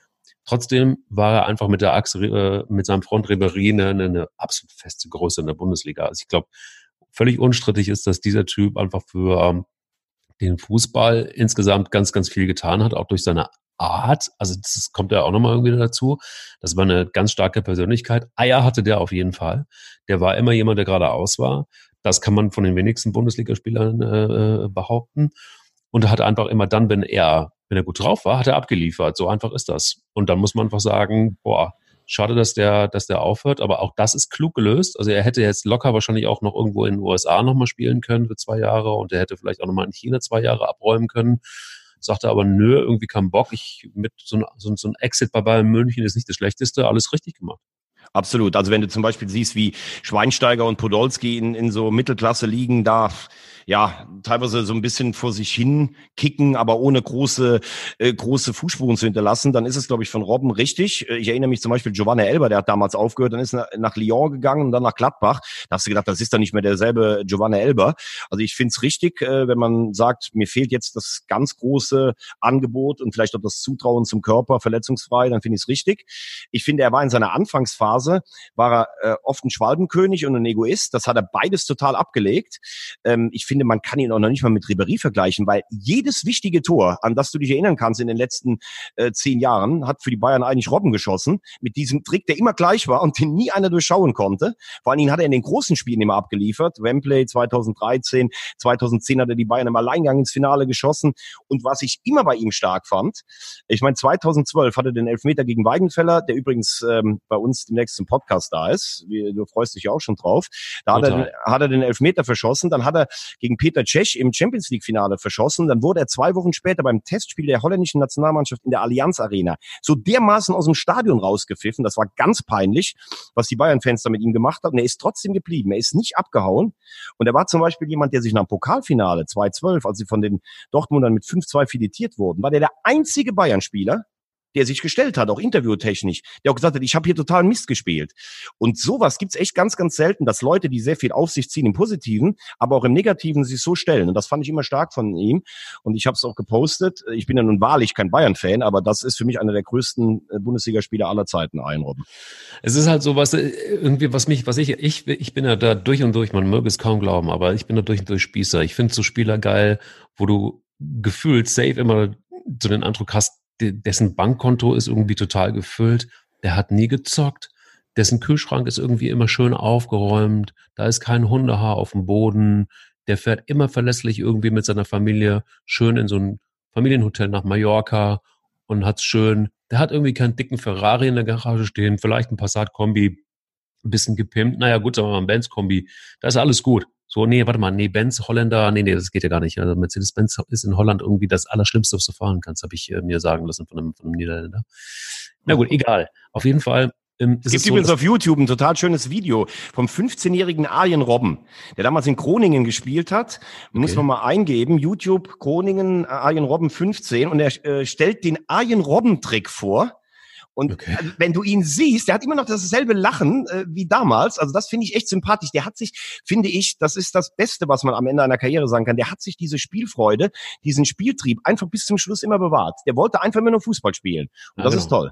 Trotzdem war er einfach mit der Achse, äh, mit seinem Front Ribéry eine, eine absolut feste Größe in der Bundesliga. Also ich glaube, völlig unstrittig ist, dass dieser Typ einfach für ähm, den Fußball insgesamt ganz, ganz viel getan hat, auch durch seine Art. Also das kommt ja auch nochmal irgendwie dazu. Das war eine ganz starke Persönlichkeit. Eier hatte der auf jeden Fall. Der war immer jemand, der geradeaus war. Das kann man von den wenigsten Bundesligaspielern äh, äh, behaupten. Und er hat einfach immer dann, wenn er, wenn er gut drauf war, hat er abgeliefert. So einfach ist das. Und dann muss man einfach sagen, boah, Schade, dass der, dass der aufhört, aber auch das ist klug gelöst. Also er hätte jetzt locker wahrscheinlich auch noch irgendwo in den USA nochmal spielen können für zwei Jahre und er hätte vielleicht auch nochmal in China zwei Jahre abräumen können. Sagte aber, nö, irgendwie kein Bock. Ich mit so, ein, so, so ein Exit bei Bayern München ist nicht das Schlechteste, alles richtig gemacht. Absolut. Also wenn du zum Beispiel siehst, wie Schweinsteiger und Podolski in, in so Mittelklasse liegen, da ja, teilweise so ein bisschen vor sich hin kicken, aber ohne große, äh, große Fußspuren zu hinterlassen, dann ist es, glaube ich, von Robben richtig. Äh, ich erinnere mich zum Beispiel Giovanni Elber, der hat damals aufgehört, dann ist er nach Lyon gegangen und dann nach Gladbach. Da hast du gedacht, das ist dann nicht mehr derselbe Giovanni Elber. Also ich finde es richtig, äh, wenn man sagt, mir fehlt jetzt das ganz große Angebot und vielleicht auch das Zutrauen zum Körper, verletzungsfrei, dann finde ich es richtig. Ich finde, er war in seiner Anfangsphase, war er äh, oft ein Schwalbenkönig und ein Egoist. Das hat er beides total abgelegt. Ähm, ich finde, finde, man kann ihn auch noch nicht mal mit Ribéry vergleichen, weil jedes wichtige Tor, an das du dich erinnern kannst in den letzten äh, zehn Jahren, hat für die Bayern eigentlich Robben geschossen. Mit diesem Trick, der immer gleich war und den nie einer durchschauen konnte. Vor allen Dingen hat er in den großen Spielen immer abgeliefert. Wembley 2013, 2010 hat er die Bayern im Alleingang ins Finale geschossen. Und was ich immer bei ihm stark fand, ich meine, 2012 hatte den Elfmeter gegen Weidenfeller, der übrigens ähm, bei uns demnächst im Podcast da ist. Du freust dich ja auch schon drauf. Da hat er, hat er den Elfmeter verschossen. Dann hat er gegen Peter Cech im Champions League Finale verschossen. Dann wurde er zwei Wochen später beim Testspiel der holländischen Nationalmannschaft in der Allianz Arena so dermaßen aus dem Stadion rausgepfiffen. Das war ganz peinlich, was die Bayern-Fans da mit ihm gemacht haben. Er ist trotzdem geblieben. Er ist nicht abgehauen. Und er war zum Beispiel jemand, der sich nach dem Pokalfinale 2012, als sie von den Dortmundern mit 5-2 filetiert wurden, war der der einzige Bayern-Spieler, der sich gestellt hat, auch interviewtechnisch, der auch gesagt hat, ich habe hier total Mist gespielt. Und sowas gibt's echt ganz, ganz selten, dass Leute, die sehr viel auf sich ziehen im Positiven, aber auch im Negativen sich so stellen. Und das fand ich immer stark von ihm. Und ich habe es auch gepostet. Ich bin ja nun wahrlich kein Bayern-Fan, aber das ist für mich einer der größten äh, Bundesligaspieler aller Zeiten, Einrobben. Es ist halt so was, äh, irgendwie, was mich, was ich, ich, ich bin ja da durch und durch, man möge es kaum glauben, aber ich bin da durch und durch Spießer. Ich finde so Spieler geil, wo du gefühlt safe immer so den Eindruck hast, dessen Bankkonto ist irgendwie total gefüllt, der hat nie gezockt, dessen Kühlschrank ist irgendwie immer schön aufgeräumt, da ist kein Hundehaar auf dem Boden, der fährt immer verlässlich irgendwie mit seiner Familie schön in so ein Familienhotel nach Mallorca und hat's schön. Der hat irgendwie keinen dicken Ferrari in der Garage stehen, vielleicht ein Passat-Kombi, ein bisschen gepimpt. Naja, gut, sagen wir mal ein Benz-Kombi. Da ist alles gut. So, nee, warte mal, nee, Benz, Holländer, nee, nee, das geht ja gar nicht. Also Mercedes-Benz ist in Holland irgendwie das Allerschlimmste, was du fahren kannst, habe ich äh, mir sagen lassen von einem, von einem Niederländer. Na gut, egal. Auf jeden Fall ähm, es gibt so, übrigens auf YouTube ein total schönes Video vom 15-jährigen Arjen Robben, der damals in Groningen gespielt hat. Okay. Muss man mal eingeben, YouTube Groningen äh, Arjen Robben 15 und er äh, stellt den Arjen Robben Trick vor. Und okay. Also, wenn du ihn siehst, der hat immer noch dasselbe Lachen äh, wie damals. Also das finde ich echt sympathisch. Der hat sich, finde ich, das ist das Beste, was man am Ende einer Karriere sagen kann. Der hat sich diese Spielfreude, diesen Spieltrieb einfach bis zum Schluss immer bewahrt. Der wollte einfach immer nur Fußball spielen. Und ja, das genau. ist toll.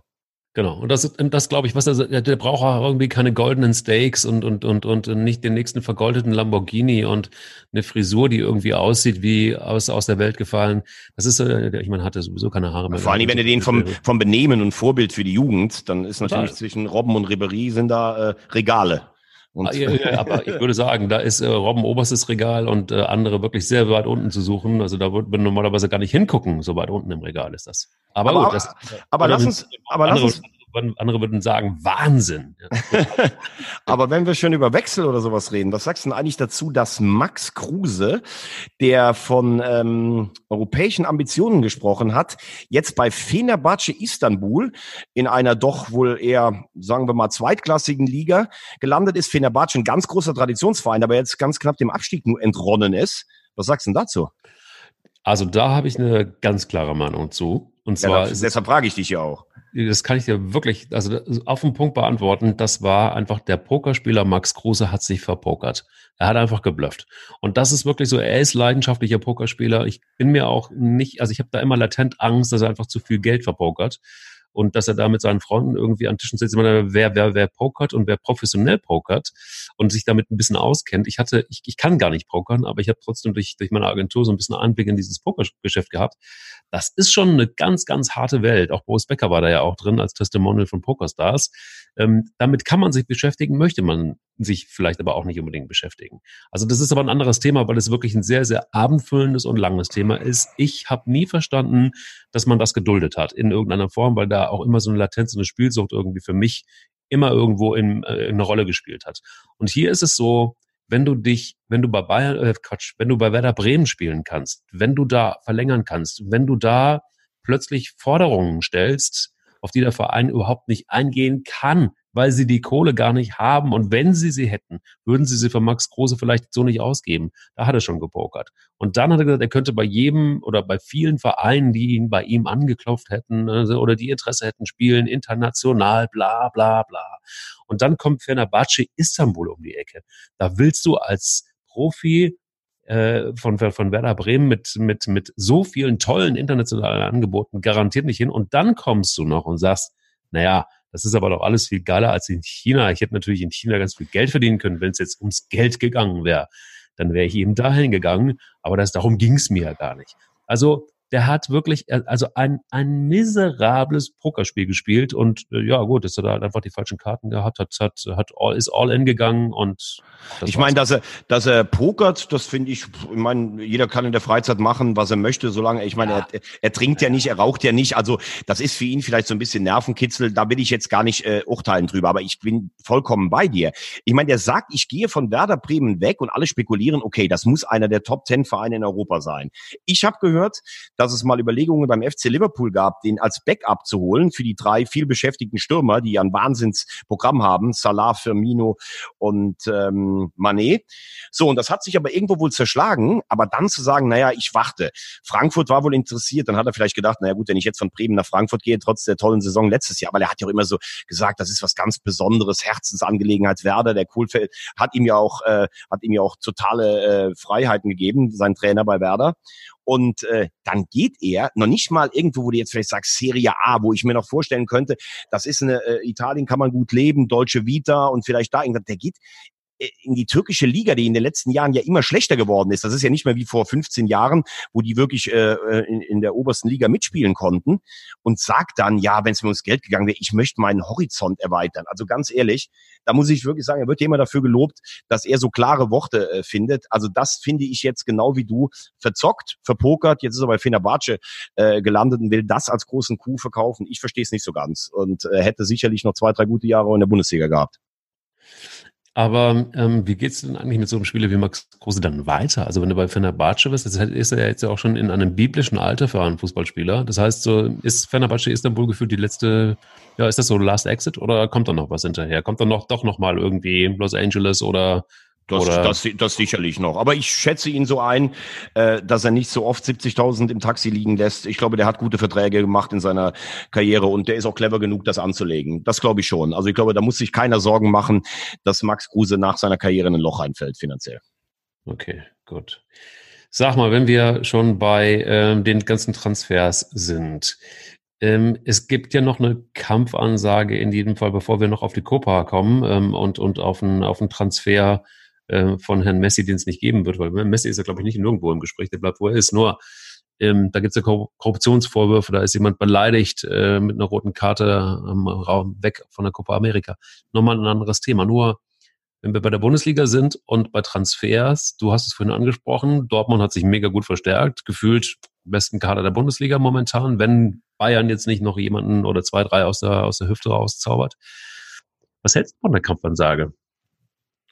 Genau. Und das, das glaube ich, was der, der braucht auch irgendwie keine goldenen Steaks und, und, und, und nicht den nächsten vergoldeten Lamborghini und eine Frisur, die irgendwie aussieht wie aus, aus der Welt gefallen. Das ist, ich meine, hatte sowieso keine Haare mehr. Vor allem, wenn du den vom, vom Benehmen und Vorbild für die Jugend, dann ist natürlich Total. zwischen Robben und Ribery sind da äh, Regale. Und ah, ja, ja, aber ich würde sagen, da ist äh, Robben oberstes Regal und äh, andere wirklich sehr weit unten zu suchen. Also da würde man normalerweise gar nicht hingucken, so weit unten im Regal ist das. Aber, aber gut, das, aber, aber lass uns, aber lass uns, andere würden sagen, Wahnsinn. Aber wenn wir schon über Wechsel oder sowas reden, was sagst du denn eigentlich dazu, dass Max Kruse, der von ähm, europäischen Ambitionen gesprochen hat, jetzt bei Fenerbahce Istanbul in einer doch wohl eher, sagen wir mal, zweitklassigen Liga gelandet ist. Fenerbahce ein ganz großer Traditionsverein, aber jetzt ganz knapp dem Abstieg nur entronnen ist. Was sagst du denn dazu? Also da habe ich eine ganz klare Meinung zu. Und zwar ja, deshalb frage ich dich ja auch das kann ich dir wirklich, also auf den Punkt beantworten. Das war einfach der Pokerspieler Max Kruse hat sich verpokert. Er hat einfach geblufft. Und das ist wirklich so, er ist leidenschaftlicher Pokerspieler. Ich bin mir auch nicht, also ich habe da immer latent Angst, dass er einfach zu viel Geld verpokert und dass er da mit seinen Freunden irgendwie an Tischen sitzt. Wer, wer, wer pokert und wer professionell pokert und sich damit ein bisschen auskennt. Ich hatte, ich, ich kann gar nicht pokern, aber ich habe trotzdem durch, durch meine Agentur so ein bisschen Einblick in dieses Pokergeschäft gehabt. Das ist schon eine ganz, ganz harte Welt. Auch Boris Becker war da ja auch drin als Testimonial von Pokerstars. Ähm, damit kann man sich beschäftigen, möchte man sich vielleicht aber auch nicht unbedingt beschäftigen. Also das ist aber ein anderes Thema, weil es wirklich ein sehr, sehr abendfüllendes und langes Thema ist. Ich habe nie verstanden, dass man das geduldet hat in irgendeiner Form, weil da auch immer so eine Latenz, eine Spielsucht irgendwie für mich immer irgendwo in, äh, in eine Rolle gespielt hat. Und hier ist es so, wenn du dich, wenn du bei Bayern, äh, Quatsch, wenn du bei Werder Bremen spielen kannst, wenn du da verlängern kannst, wenn du da plötzlich Forderungen stellst, auf die der Verein überhaupt nicht eingehen kann, weil sie die Kohle gar nicht haben. Und wenn sie sie hätten, würden sie sie für Max Kruse vielleicht so nicht ausgeben. Da hat er schon gepokert. Und dann hat er gesagt, er könnte bei jedem oder bei vielen Vereinen, die ihn bei ihm angeklopft hätten also, oder die Interesse hätten, spielen, international, bla bla bla. Und dann kommt Fenerbahce Istanbul um die Ecke. Da willst du als Profi äh, von, von Werder Bremen mit, mit, mit so vielen tollen internationalen Angeboten garantiert nicht hin. Und dann kommst du noch und sagst, naja, das ist aber doch alles viel geiler als in China. Ich hätte natürlich in China ganz viel Geld verdienen können, wenn es jetzt ums Geld gegangen wäre. Dann wäre ich eben dahin gegangen, aber das, darum ging es mir ja gar nicht. Also der hat wirklich, äh, also ein, ein miserables Pokerspiel gespielt und äh, ja gut, dass er da einfach die falschen Karten gehabt hat, hat, hat all, ist all in gegangen und ich meine, dass er, dass er pokert, das finde ich, ich meine, jeder kann in der Freizeit machen, was er möchte, solange, ich meine, ja. er, er trinkt ja nicht, er raucht ja nicht, also das ist für ihn vielleicht so ein bisschen Nervenkitzel, da will ich jetzt gar nicht äh, urteilen drüber, aber ich bin vollkommen bei dir. Ich meine, der sagt, ich gehe von Werder Bremen weg und alle spekulieren, okay, das muss einer der Top Ten Vereine in Europa sein. Ich habe gehört, dass es mal Überlegungen beim FC Liverpool gab, den als Backup zu holen für die drei viel beschäftigten Stürmer, die ein Wahnsinnsprogramm haben, Salah, Firmino und ähm, Manet. So, und das hat sich aber irgendwo wohl zerschlagen, aber dann zu sagen, naja, ich warte. Frankfurt war wohl interessiert, dann hat er vielleicht gedacht, naja gut, wenn ich jetzt von Bremen nach Frankfurt gehe, trotz der tollen Saison letztes Jahr, weil er hat ja auch immer so gesagt, das ist was ganz Besonderes, Herzensangelegenheit Werder, der Kohlfeld hat ihm ja auch, äh, hat ihm ja auch totale äh, Freiheiten gegeben, sein Trainer bei Werder. Und äh, dann geht er noch nicht mal irgendwo, wo du jetzt vielleicht sagst, Serie A, wo ich mir noch vorstellen könnte, das ist eine, äh, Italien kann man gut leben, deutsche Vita und vielleicht da irgendwas, der geht in die türkische Liga, die in den letzten Jahren ja immer schlechter geworden ist. Das ist ja nicht mehr wie vor 15 Jahren, wo die wirklich äh, äh, in, in der obersten Liga mitspielen konnten und sagt dann, ja, wenn es mir ums Geld gegangen wäre, ich möchte meinen Horizont erweitern. Also ganz ehrlich, da muss ich wirklich sagen, er wird ja immer dafür gelobt, dass er so klare Worte äh, findet. Also das finde ich jetzt genau wie du verzockt, verpokert. Jetzt ist er bei Fenerbahce äh, gelandet und will das als großen Coup verkaufen. Ich verstehe es nicht so ganz und äh, hätte sicherlich noch zwei, drei gute Jahre in der Bundesliga gehabt. Aber ähm, wie geht's denn eigentlich mit so einem Spieler wie Max Kruse dann weiter? Also wenn du bei Fenerbahce bist, das ist er ja jetzt ja auch schon in einem biblischen Alter für einen Fußballspieler. Das heißt, so ist Fenerbahce Istanbul gefühlt die letzte, ja, ist das so Last Exit oder kommt da noch was hinterher? Kommt da noch doch noch mal irgendwie Los Angeles oder das, das, das sicherlich noch. Aber ich schätze ihn so ein, äh, dass er nicht so oft 70.000 im Taxi liegen lässt. Ich glaube, der hat gute Verträge gemacht in seiner Karriere und der ist auch clever genug, das anzulegen. Das glaube ich schon. Also ich glaube, da muss sich keiner Sorgen machen, dass Max Kruse nach seiner Karriere in ein Loch einfällt finanziell. Okay, gut. Sag mal, wenn wir schon bei ähm, den ganzen Transfers sind. Ähm, es gibt ja noch eine Kampfansage in jedem Fall, bevor wir noch auf die Copa kommen ähm, und, und auf einen, auf einen Transfer äh, von Herrn Messi, den es nicht geben wird, weil Messi ist ja, glaube ich, nicht nirgendwo im Gespräch, der bleibt, wo er ist. Nur ähm, da gibt es ja Korruptionsvorwürfe, da ist jemand beleidigt äh, mit einer roten Karte am Raum weg von der Copa America. Nochmal ein anderes Thema. Nur wenn wir bei der Bundesliga sind und bei Transfers, du hast es vorhin angesprochen, Dortmund hat sich mega gut verstärkt, gefühlt besten Kader der Bundesliga momentan, wenn Bayern jetzt nicht noch jemanden oder zwei, drei aus der, aus der Hüfte rauszaubert. Was hältst du von der Kampfansage?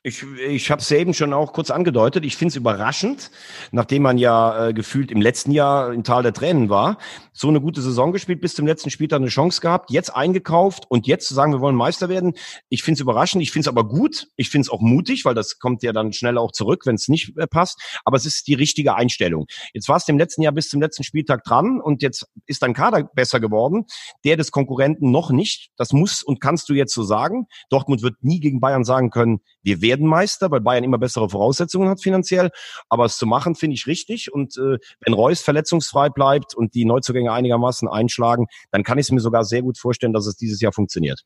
Ich, ich habe es eben schon auch kurz angedeutet. Ich finde es überraschend, nachdem man ja äh, gefühlt im letzten Jahr in Tal der Tränen war, so eine gute Saison gespielt, bis zum letzten Spieltag eine Chance gehabt, jetzt eingekauft und jetzt zu sagen, wir wollen Meister werden. Ich finde es überraschend, ich finde es aber gut, ich finde es auch mutig, weil das kommt ja dann schnell auch zurück, wenn es nicht äh, passt. Aber es ist die richtige Einstellung. Jetzt war es im letzten Jahr bis zum letzten Spieltag dran und jetzt ist dein Kader besser geworden, der des Konkurrenten noch nicht. Das muss und kannst du jetzt so sagen. Dortmund wird nie gegen Bayern sagen können, wir werden werden Meister, weil Bayern immer bessere Voraussetzungen hat finanziell. Aber es zu machen, finde ich richtig. Und äh, wenn Reus verletzungsfrei bleibt und die Neuzugänge einigermaßen einschlagen, dann kann ich es mir sogar sehr gut vorstellen, dass es dieses Jahr funktioniert.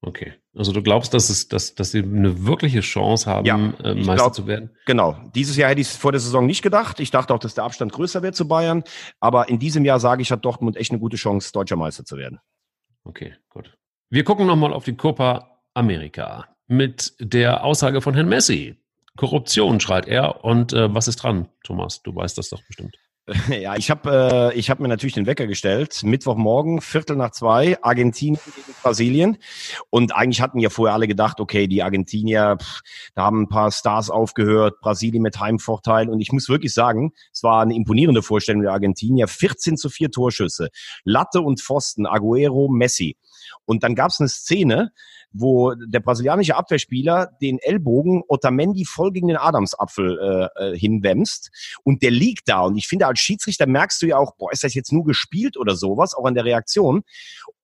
Okay. Also du glaubst, dass es, dass, dass sie eine wirkliche Chance haben, ja, äh, Meister glaub, zu werden? Genau. Dieses Jahr hätte ich es vor der Saison nicht gedacht. Ich dachte auch, dass der Abstand größer wird zu Bayern. Aber in diesem Jahr sage ich, hat Dortmund echt eine gute Chance, deutscher Meister zu werden. Okay, gut. Wir gucken nochmal auf die Copa America mit der Aussage von Herrn Messi. Korruption schreit er. Und äh, was ist dran, Thomas? Du weißt das doch bestimmt. Ja, ich habe äh, ich hab mir natürlich den Wecker gestellt. Mittwochmorgen, Viertel nach zwei, Argentinien gegen Brasilien. Und eigentlich hatten ja vorher alle gedacht, okay, die Argentinier, pff, da haben ein paar Stars aufgehört, Brasilien mit Heimvorteil. Und ich muss wirklich sagen, es war eine imponierende Vorstellung der Argentinier. 14 zu 4 Torschüsse. Latte und Pfosten, Aguero, Messi. Und dann gab es eine Szene, wo der brasilianische Abwehrspieler den Ellbogen Otamendi voll gegen den Adamsapfel äh, äh, hinwämst. Und der liegt da. Und ich finde als Schiedsrichter merkst du ja auch, boah, ist das jetzt nur gespielt oder sowas, auch an der Reaktion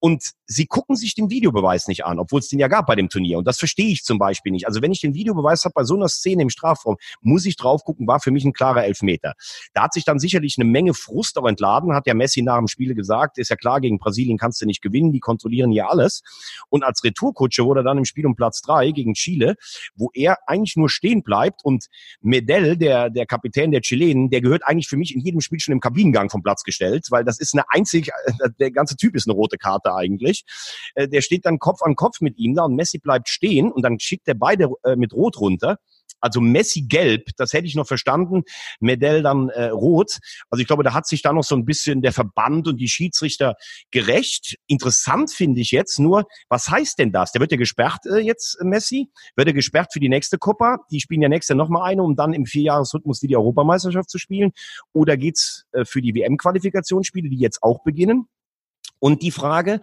Und sie gucken sich den Videobeweis nicht an, obwohl es den ja gab bei dem Turnier. Und das verstehe ich zum Beispiel nicht. Also wenn ich den Videobeweis habe bei so einer Szene im Strafraum, muss ich drauf gucken, war für mich ein klarer Elfmeter. Da hat sich dann sicherlich eine Menge Frust auch entladen, hat ja Messi nach dem Spiele gesagt, ist ja klar, gegen Brasilien kannst du nicht gewinnen, die kontrollieren ja alles. Und als Retourkutsche wurde dann im Spiel um Platz drei gegen Chile, wo er eigentlich nur stehen bleibt und Medell, der, der Kapitän der Chilenen, der gehört eigentlich für mich in jedem Spiel schon im Kabinengang vom Platz gestellt, weil das ist eine einzig, der ganze Typ ist eine rote Karte eigentlich. Äh, der steht dann Kopf an Kopf mit ihm da und Messi bleibt stehen und dann schickt er beide äh, mit Rot runter. Also Messi gelb, das hätte ich noch verstanden. Medell dann äh, rot. Also ich glaube, da hat sich da noch so ein bisschen der Verband und die Schiedsrichter gerecht. Interessant finde ich jetzt nur, was heißt denn das? Der wird ja gesperrt äh, jetzt, äh, Messi. Wird er gesperrt für die nächste Copa? Die spielen ja nächste noch mal eine, um dann im Vierjahresrhythmus die, die Europameisterschaft zu spielen. Oder geht's äh, für die WM-Qualifikationsspiele, die jetzt auch beginnen? Und die Frage,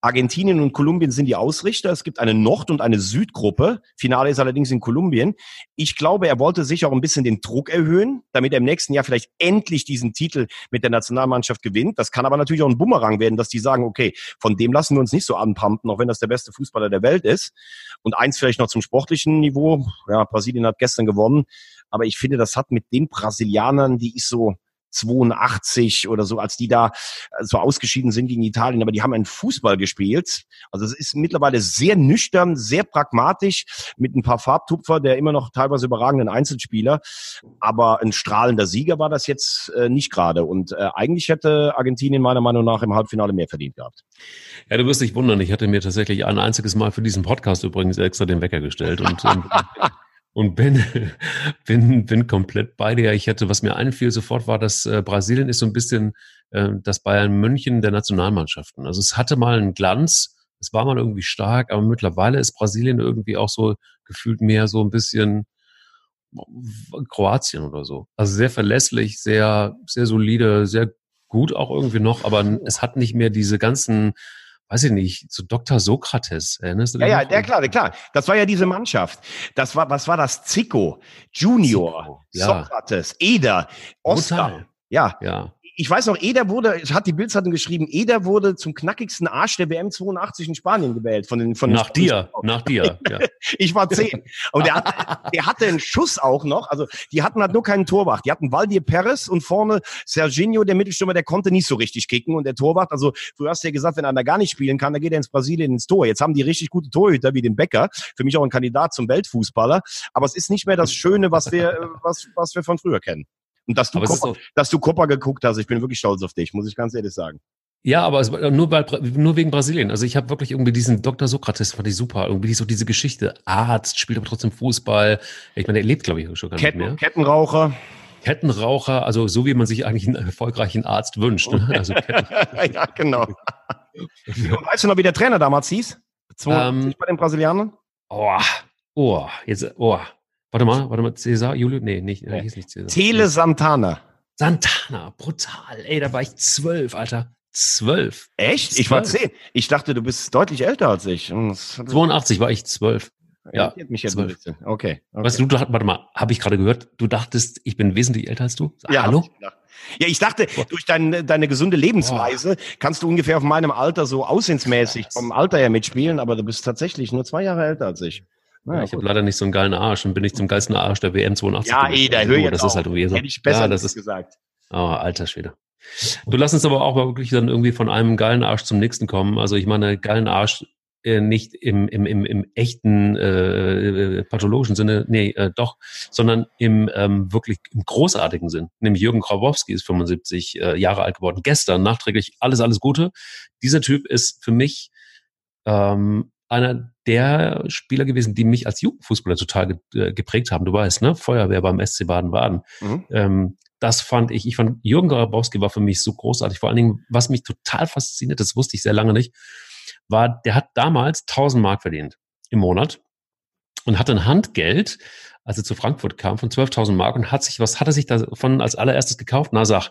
Argentinien und Kolumbien sind die Ausrichter. Es gibt eine Nord- und eine Südgruppe. Finale ist allerdings in Kolumbien. Ich glaube, er wollte sich auch ein bisschen den Druck erhöhen, damit er im nächsten Jahr vielleicht endlich diesen Titel mit der Nationalmannschaft gewinnt. Das kann aber natürlich auch ein Bumerang werden, dass die sagen, okay, von dem lassen wir uns nicht so anpumpen, auch wenn das der beste Fußballer der Welt ist. Und eins vielleicht noch zum sportlichen Niveau. Ja, Brasilien hat gestern gewonnen. Aber ich finde, das hat mit den Brasilianern, die ich so 82 oder so, als die da äh, so ausgeschieden sind gegen Italien, aber die haben einen Fußball gespielt. Also es ist mittlerweile sehr nüchtern, sehr pragmatisch mit ein paar Farbtupfer, der immer noch teilweise überragenden Einzelspieler, aber ein strahlender Sieger war das jetzt äh, nicht gerade und äh, eigentlich hätte Argentinien meiner Meinung nach im Halbfinale mehr verdient gehabt. Ja, du wirst dich wundern, ich hatte mir tatsächlich ein einziges Mal für diesen Podcast übrigens extra den Wecker gestellt und ähm, und bin, bin, bin komplett bei dir. Ich hätte, was mir einfiel sofort, war, dass äh, Brasilien ist so ein bisschen äh, das Bayern München der Nationalmannschaften. Also es hatte mal einen Glanz, es war mal irgendwie stark, aber mittlerweile ist Brasilien irgendwie auch so gefühlt mehr so ein bisschen Kroatien oder so. Also sehr verlässlich, sehr, sehr solide, sehr gut auch irgendwie noch, aber es hat nicht mehr diese ganzen weiß ich nicht, so Dr. Sokrates, erinnerst du? Ja, ja, der, klar, der, klar. Das war ja diese Mannschaft. Das war, was war das? Zico, Junior, Zico, ja. Sokrates, Eder, Oscar. Ja. ja ich weiß noch, Eder wurde, hat die Bildzeitung geschrieben, Eder wurde zum knackigsten Arsch der WM 82 in Spanien gewählt. Von den, von den nach dir, nach dir. Ja. ich war zehn. Und der, hat, der hatte einen Schuss auch noch. Also die hatten halt nur keinen Torwart. Die hatten Valdir Perez und vorne Serginho, der Mittelstürmer, der konnte nicht so richtig kicken. Und der Torwart, also du hast ja gesagt, wenn einer gar nicht spielen kann, dann geht er ins Brasilien ins Tor. Jetzt haben die richtig gute Torhüter wie den Becker. Für mich auch ein Kandidat zum Weltfußballer. Aber es ist nicht mehr das Schöne, was wir, was, was wir von früher kennen. Und dass du, Kopper, dass du Kopper geguckt hast, ich bin wirklich stolz auf dich, muss ich ganz ehrlich sagen. Ja, aber es nur, bei, nur wegen Brasilien. Also ich habe wirklich irgendwie diesen Dr. Sokrates, fand ich super. Irgendwie so diese Geschichte. Arzt, spielt aber trotzdem Fußball. Ich meine, er lebt, glaube ich, schon gar Ketten, nicht mehr. Kettenraucher. Kettenraucher, also so wie man sich eigentlich einen erfolgreichen Arzt wünscht. Ne? Also ja, genau. weißt du noch, wie der Trainer damals hieß? 82 ähm, bei den Brasilianern? Oh, oh, jetzt, oh, Warte mal, warte mal, Cesar, Julio? Nee, nicht, nee. hieß nicht Cesar. Tele Santana. Santana, brutal. Ey, da war ich zwölf, Alter. Zwölf. Echt? Ich war zehn. Ich dachte, du bist deutlich älter als ich. 82 war ich zwölf. Ja, mich jetzt 12. ein bisschen. Okay, okay. Weißt du, du, warte mal, habe ich gerade gehört, du dachtest, ich bin wesentlich älter als du? Ja, hallo? Ich ja, ich dachte, durch dein, deine gesunde Lebensweise Boah. kannst du ungefähr auf meinem Alter so aussehensmäßig vom Alter her mitspielen, aber du bist tatsächlich nur zwei Jahre älter als ich. Naja, ich habe leider nicht so einen geilen Arsch und bin nicht zum geilsten Arsch der WM 82. Ja, ey, da höre ich Das ist halt irgendwie so. Hätte ich besser ja, das ist, gesagt. Oh, alter Schwede. Du lass uns aber auch mal wirklich dann irgendwie von einem geilen Arsch zum nächsten kommen. Also ich meine, geilen Arsch äh, nicht im, im, im, im echten äh, äh, pathologischen Sinne, nee, äh, doch, sondern im ähm, wirklich im großartigen Sinn. Nämlich Jürgen Grabowski ist 75 äh, Jahre alt geworden. Gestern nachträglich alles, alles Gute. Dieser Typ ist für mich ähm, einer der Spieler gewesen, die mich als Jugendfußballer total äh, geprägt haben. Du weißt, ne? Feuerwehr beim SC Baden-Baden. Mhm. Ähm, das fand ich, ich fand, Jürgen Garabowski war für mich so großartig. Vor allen Dingen, was mich total fasziniert, das wusste ich sehr lange nicht, war, der hat damals 1000 Mark verdient im Monat und hatte ein Handgeld, als er zu Frankfurt kam, von 12.000 Mark und hat sich, was hat er sich davon als allererstes gekauft? Na, sag.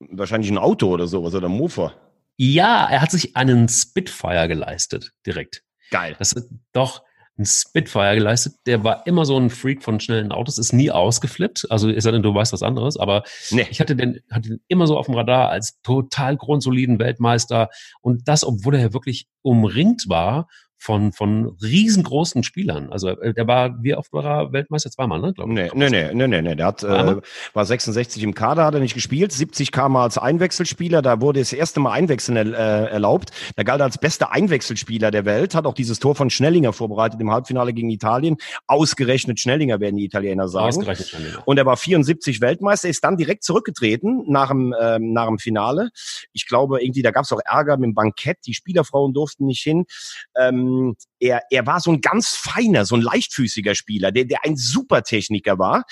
Wahrscheinlich ein Auto oder sowas oder ein Mofa. Ja, er hat sich einen Spitfire geleistet, direkt. Geil. Das ist doch, einen Spitfire geleistet. Der war immer so ein Freak von schnellen Autos, ist nie ausgeflippt. Also ist er denn, du weißt was anderes, aber nee. ich hatte den, hatte den immer so auf dem Radar als total grundsoliden Weltmeister. Und das, obwohl er ja wirklich umringt war von, von riesengroßen Spielern. Also äh, der war, wie oft war er Weltmeister? Zweimal, ne? Glaub nee, nee, nee, nee, nee, nee. Der hat, äh, war 66 im Kader, hat er nicht gespielt, 70 kam er als Einwechselspieler, da wurde das erste Mal Einwechseln äh, erlaubt. Der galt als bester Einwechselspieler der Welt, hat auch dieses Tor von Schnellinger vorbereitet im Halbfinale gegen Italien. Ausgerechnet Schnellinger, werden die Italiener sagen. Ausgerechnet Schnellinger. Und er war 74 Weltmeister, ist dann direkt zurückgetreten nach dem, ähm, nach dem Finale. Ich glaube, irgendwie, da gab es auch Ärger mit dem Bankett, die Spielerfrauen durften nicht hin. Ähm, ähm, er, er war so ein ganz feiner, so ein leichtfüßiger Spieler, der, der ein super Techniker war.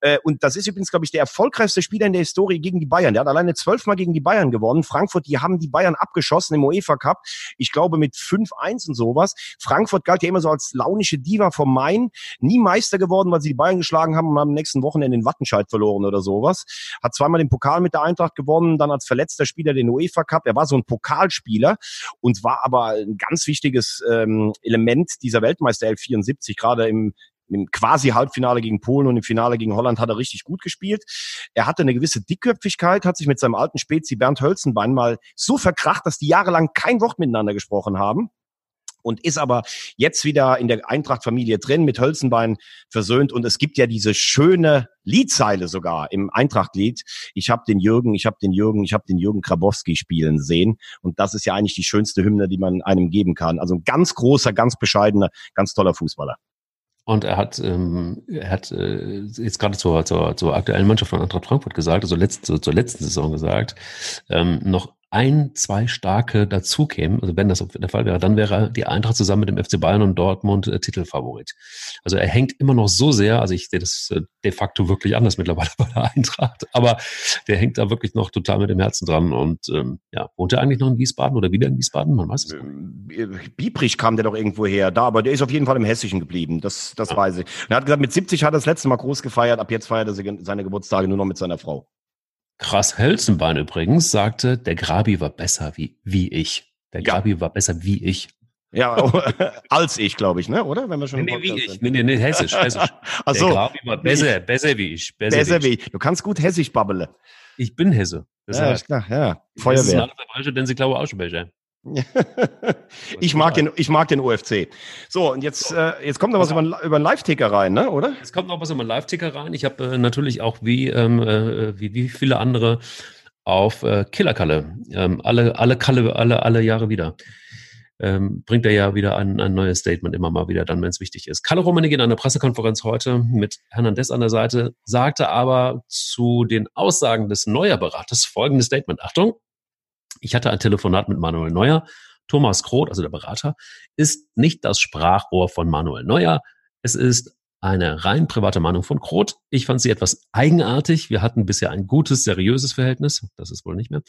Äh, und das ist übrigens, glaube ich, der erfolgreichste Spieler in der Historie gegen die Bayern. Der hat alleine zwölfmal gegen die Bayern gewonnen. Frankfurt, die haben die Bayern abgeschossen im UEFA Cup. Ich glaube mit 5-1 und sowas. Frankfurt galt ja immer so als launische Diva vom Main. Nie Meister geworden, weil sie die Bayern geschlagen haben und am nächsten Wochenende den Wattenscheid verloren oder sowas. Hat zweimal den Pokal mit der Eintracht gewonnen, dann als verletzter Spieler den UEFA Cup. Er war so ein Pokalspieler und war aber ein ganz wichtiges ähm, Element dieser Weltmeister 74, gerade im, im quasi Halbfinale gegen Polen und im Finale gegen Holland hat er richtig gut gespielt. Er hatte eine gewisse Dickköpfigkeit, hat sich mit seinem alten Spezi Bernd Hölzenbein mal so verkracht, dass die jahrelang kein Wort miteinander gesprochen haben und ist aber jetzt wieder in der Eintracht-Familie drin, mit Hölzenbein versöhnt. Und es gibt ja diese schöne Liedzeile sogar im Eintracht-Lied. Ich habe den Jürgen, ich habe den Jürgen, ich habe den Jürgen Krabowski spielen sehen. Und das ist ja eigentlich die schönste Hymne, die man einem geben kann. Also ein ganz großer, ganz bescheidener, ganz toller Fußballer. Und er hat, ähm, er hat äh, jetzt gerade zur, zur, zur aktuellen Mannschaft von Eintracht Frankfurt gesagt, also letzte, zur letzten Saison gesagt, ähm, noch ein, zwei starke dazukämen, also wenn das der Fall wäre, dann wäre die Eintracht zusammen mit dem FC Bayern und Dortmund äh, Titelfavorit. Also er hängt immer noch so sehr, also ich sehe das äh, de facto wirklich anders mittlerweile bei der Eintracht, aber der hängt da wirklich noch total mit dem Herzen dran. Und ähm, ja, wohnt er eigentlich noch in Wiesbaden oder wieder in Wiesbaden? Man weiß es nicht. Äh, Biebrich kam der doch irgendwo her, da, aber der ist auf jeden Fall im Hessischen geblieben, das, das ja. weiß ich. Und er hat gesagt, mit 70 hat er das letzte Mal groß gefeiert, ab jetzt feiert er seine Geburtstage nur noch mit seiner Frau. Krass Hölzenbein übrigens sagte, der Grabi war besser wie, wie ich. Der Grabi ja. war besser wie ich. Ja, als ich, glaube ich, ne? Oder? Wenn wir schon nee, nee, wie ich. Nee, nee, nee, hessisch, hessisch. Ach so. Der Grabi war besser, besser wie ich. Besser, besser wie ich. Du kannst gut hessisch babbeln. Ich bin Hesse. Das ja, ist klar, ja. Feuerwehr. Das ist denn sie glaube auch schon welche. ich mag den, ich mag den UFC. So, und jetzt, äh, jetzt kommt noch was über, über einen Live-Ticker rein, ne? oder? Es kommt noch was über einen Live-Ticker rein. Ich habe äh, natürlich auch wie, ähm, äh, wie, wie viele andere auf äh, Killerkalle. Ähm, alle, alle Kalle, alle, alle Jahre wieder. Ähm, bringt er ja wieder ein, ein neues Statement immer mal wieder dann, wenn es wichtig ist. Kalle Rummenigge in einer Pressekonferenz heute mit Hernandez an der Seite sagte aber zu den Aussagen des Neuer-Beraters folgendes Statement. Achtung, ich hatte ein Telefonat mit Manuel Neuer. Thomas Kroth, also der Berater, ist nicht das Sprachrohr von Manuel Neuer. Es ist eine rein private Meinung von Kroth. Ich fand sie etwas eigenartig. Wir hatten bisher ein gutes, seriöses Verhältnis. Das ist wohl nicht mehr.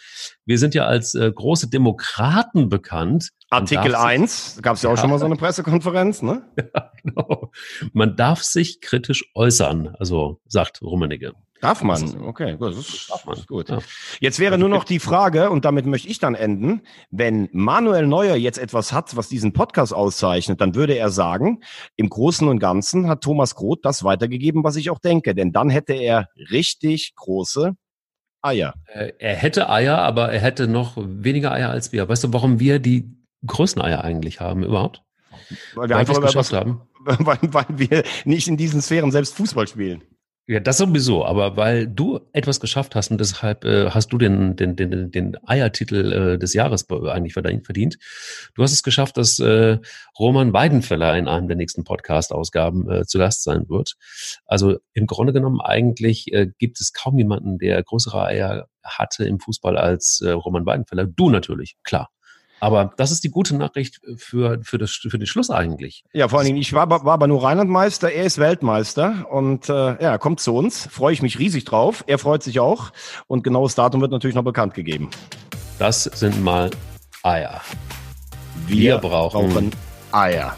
Wir sind ja als äh, große Demokraten bekannt. Artikel 1, gab es ja auch schon mal so eine Pressekonferenz, ne? Ja, genau. Man darf sich kritisch äußern, also sagt Rummenigge. Darf man? Okay, gut. Das ist, darf man. gut. Ja. Jetzt wäre nur noch die Frage, und damit möchte ich dann enden, wenn Manuel Neuer jetzt etwas hat, was diesen Podcast auszeichnet, dann würde er sagen, im Großen und Ganzen hat Thomas Groth das weitergegeben, was ich auch denke. Denn dann hätte er richtig große Eier. Äh, er hätte Eier, aber er hätte noch weniger Eier als wir. Weißt du, warum wir die größten Eier eigentlich haben überhaupt? Weil wir weil einfach geschafft haben. Weil, weil wir nicht in diesen Sphären selbst Fußball spielen. Ja, das sowieso, aber weil du etwas geschafft hast und deshalb äh, hast du den, den, den, den Eiertitel äh, des Jahres eigentlich verdient. Du hast es geschafft, dass äh, Roman Weidenfeller in einem der nächsten Podcast-Ausgaben äh, zu Gast sein wird. Also im Grunde genommen eigentlich äh, gibt es kaum jemanden, der größere Eier hatte im Fußball als äh, Roman Weidenfeller. Du natürlich, klar. Aber das ist die gute Nachricht für, für, das, für den Schluss eigentlich. Ja, vor allen Dingen, ich war, war aber nur Rheinlandmeister, er ist Weltmeister und äh, ja, kommt zu uns. Freue ich mich riesig drauf. Er freut sich auch. Und genaues Datum wird natürlich noch bekannt gegeben. Das sind mal Eier. Wir, Wir brauchen, brauchen Eier.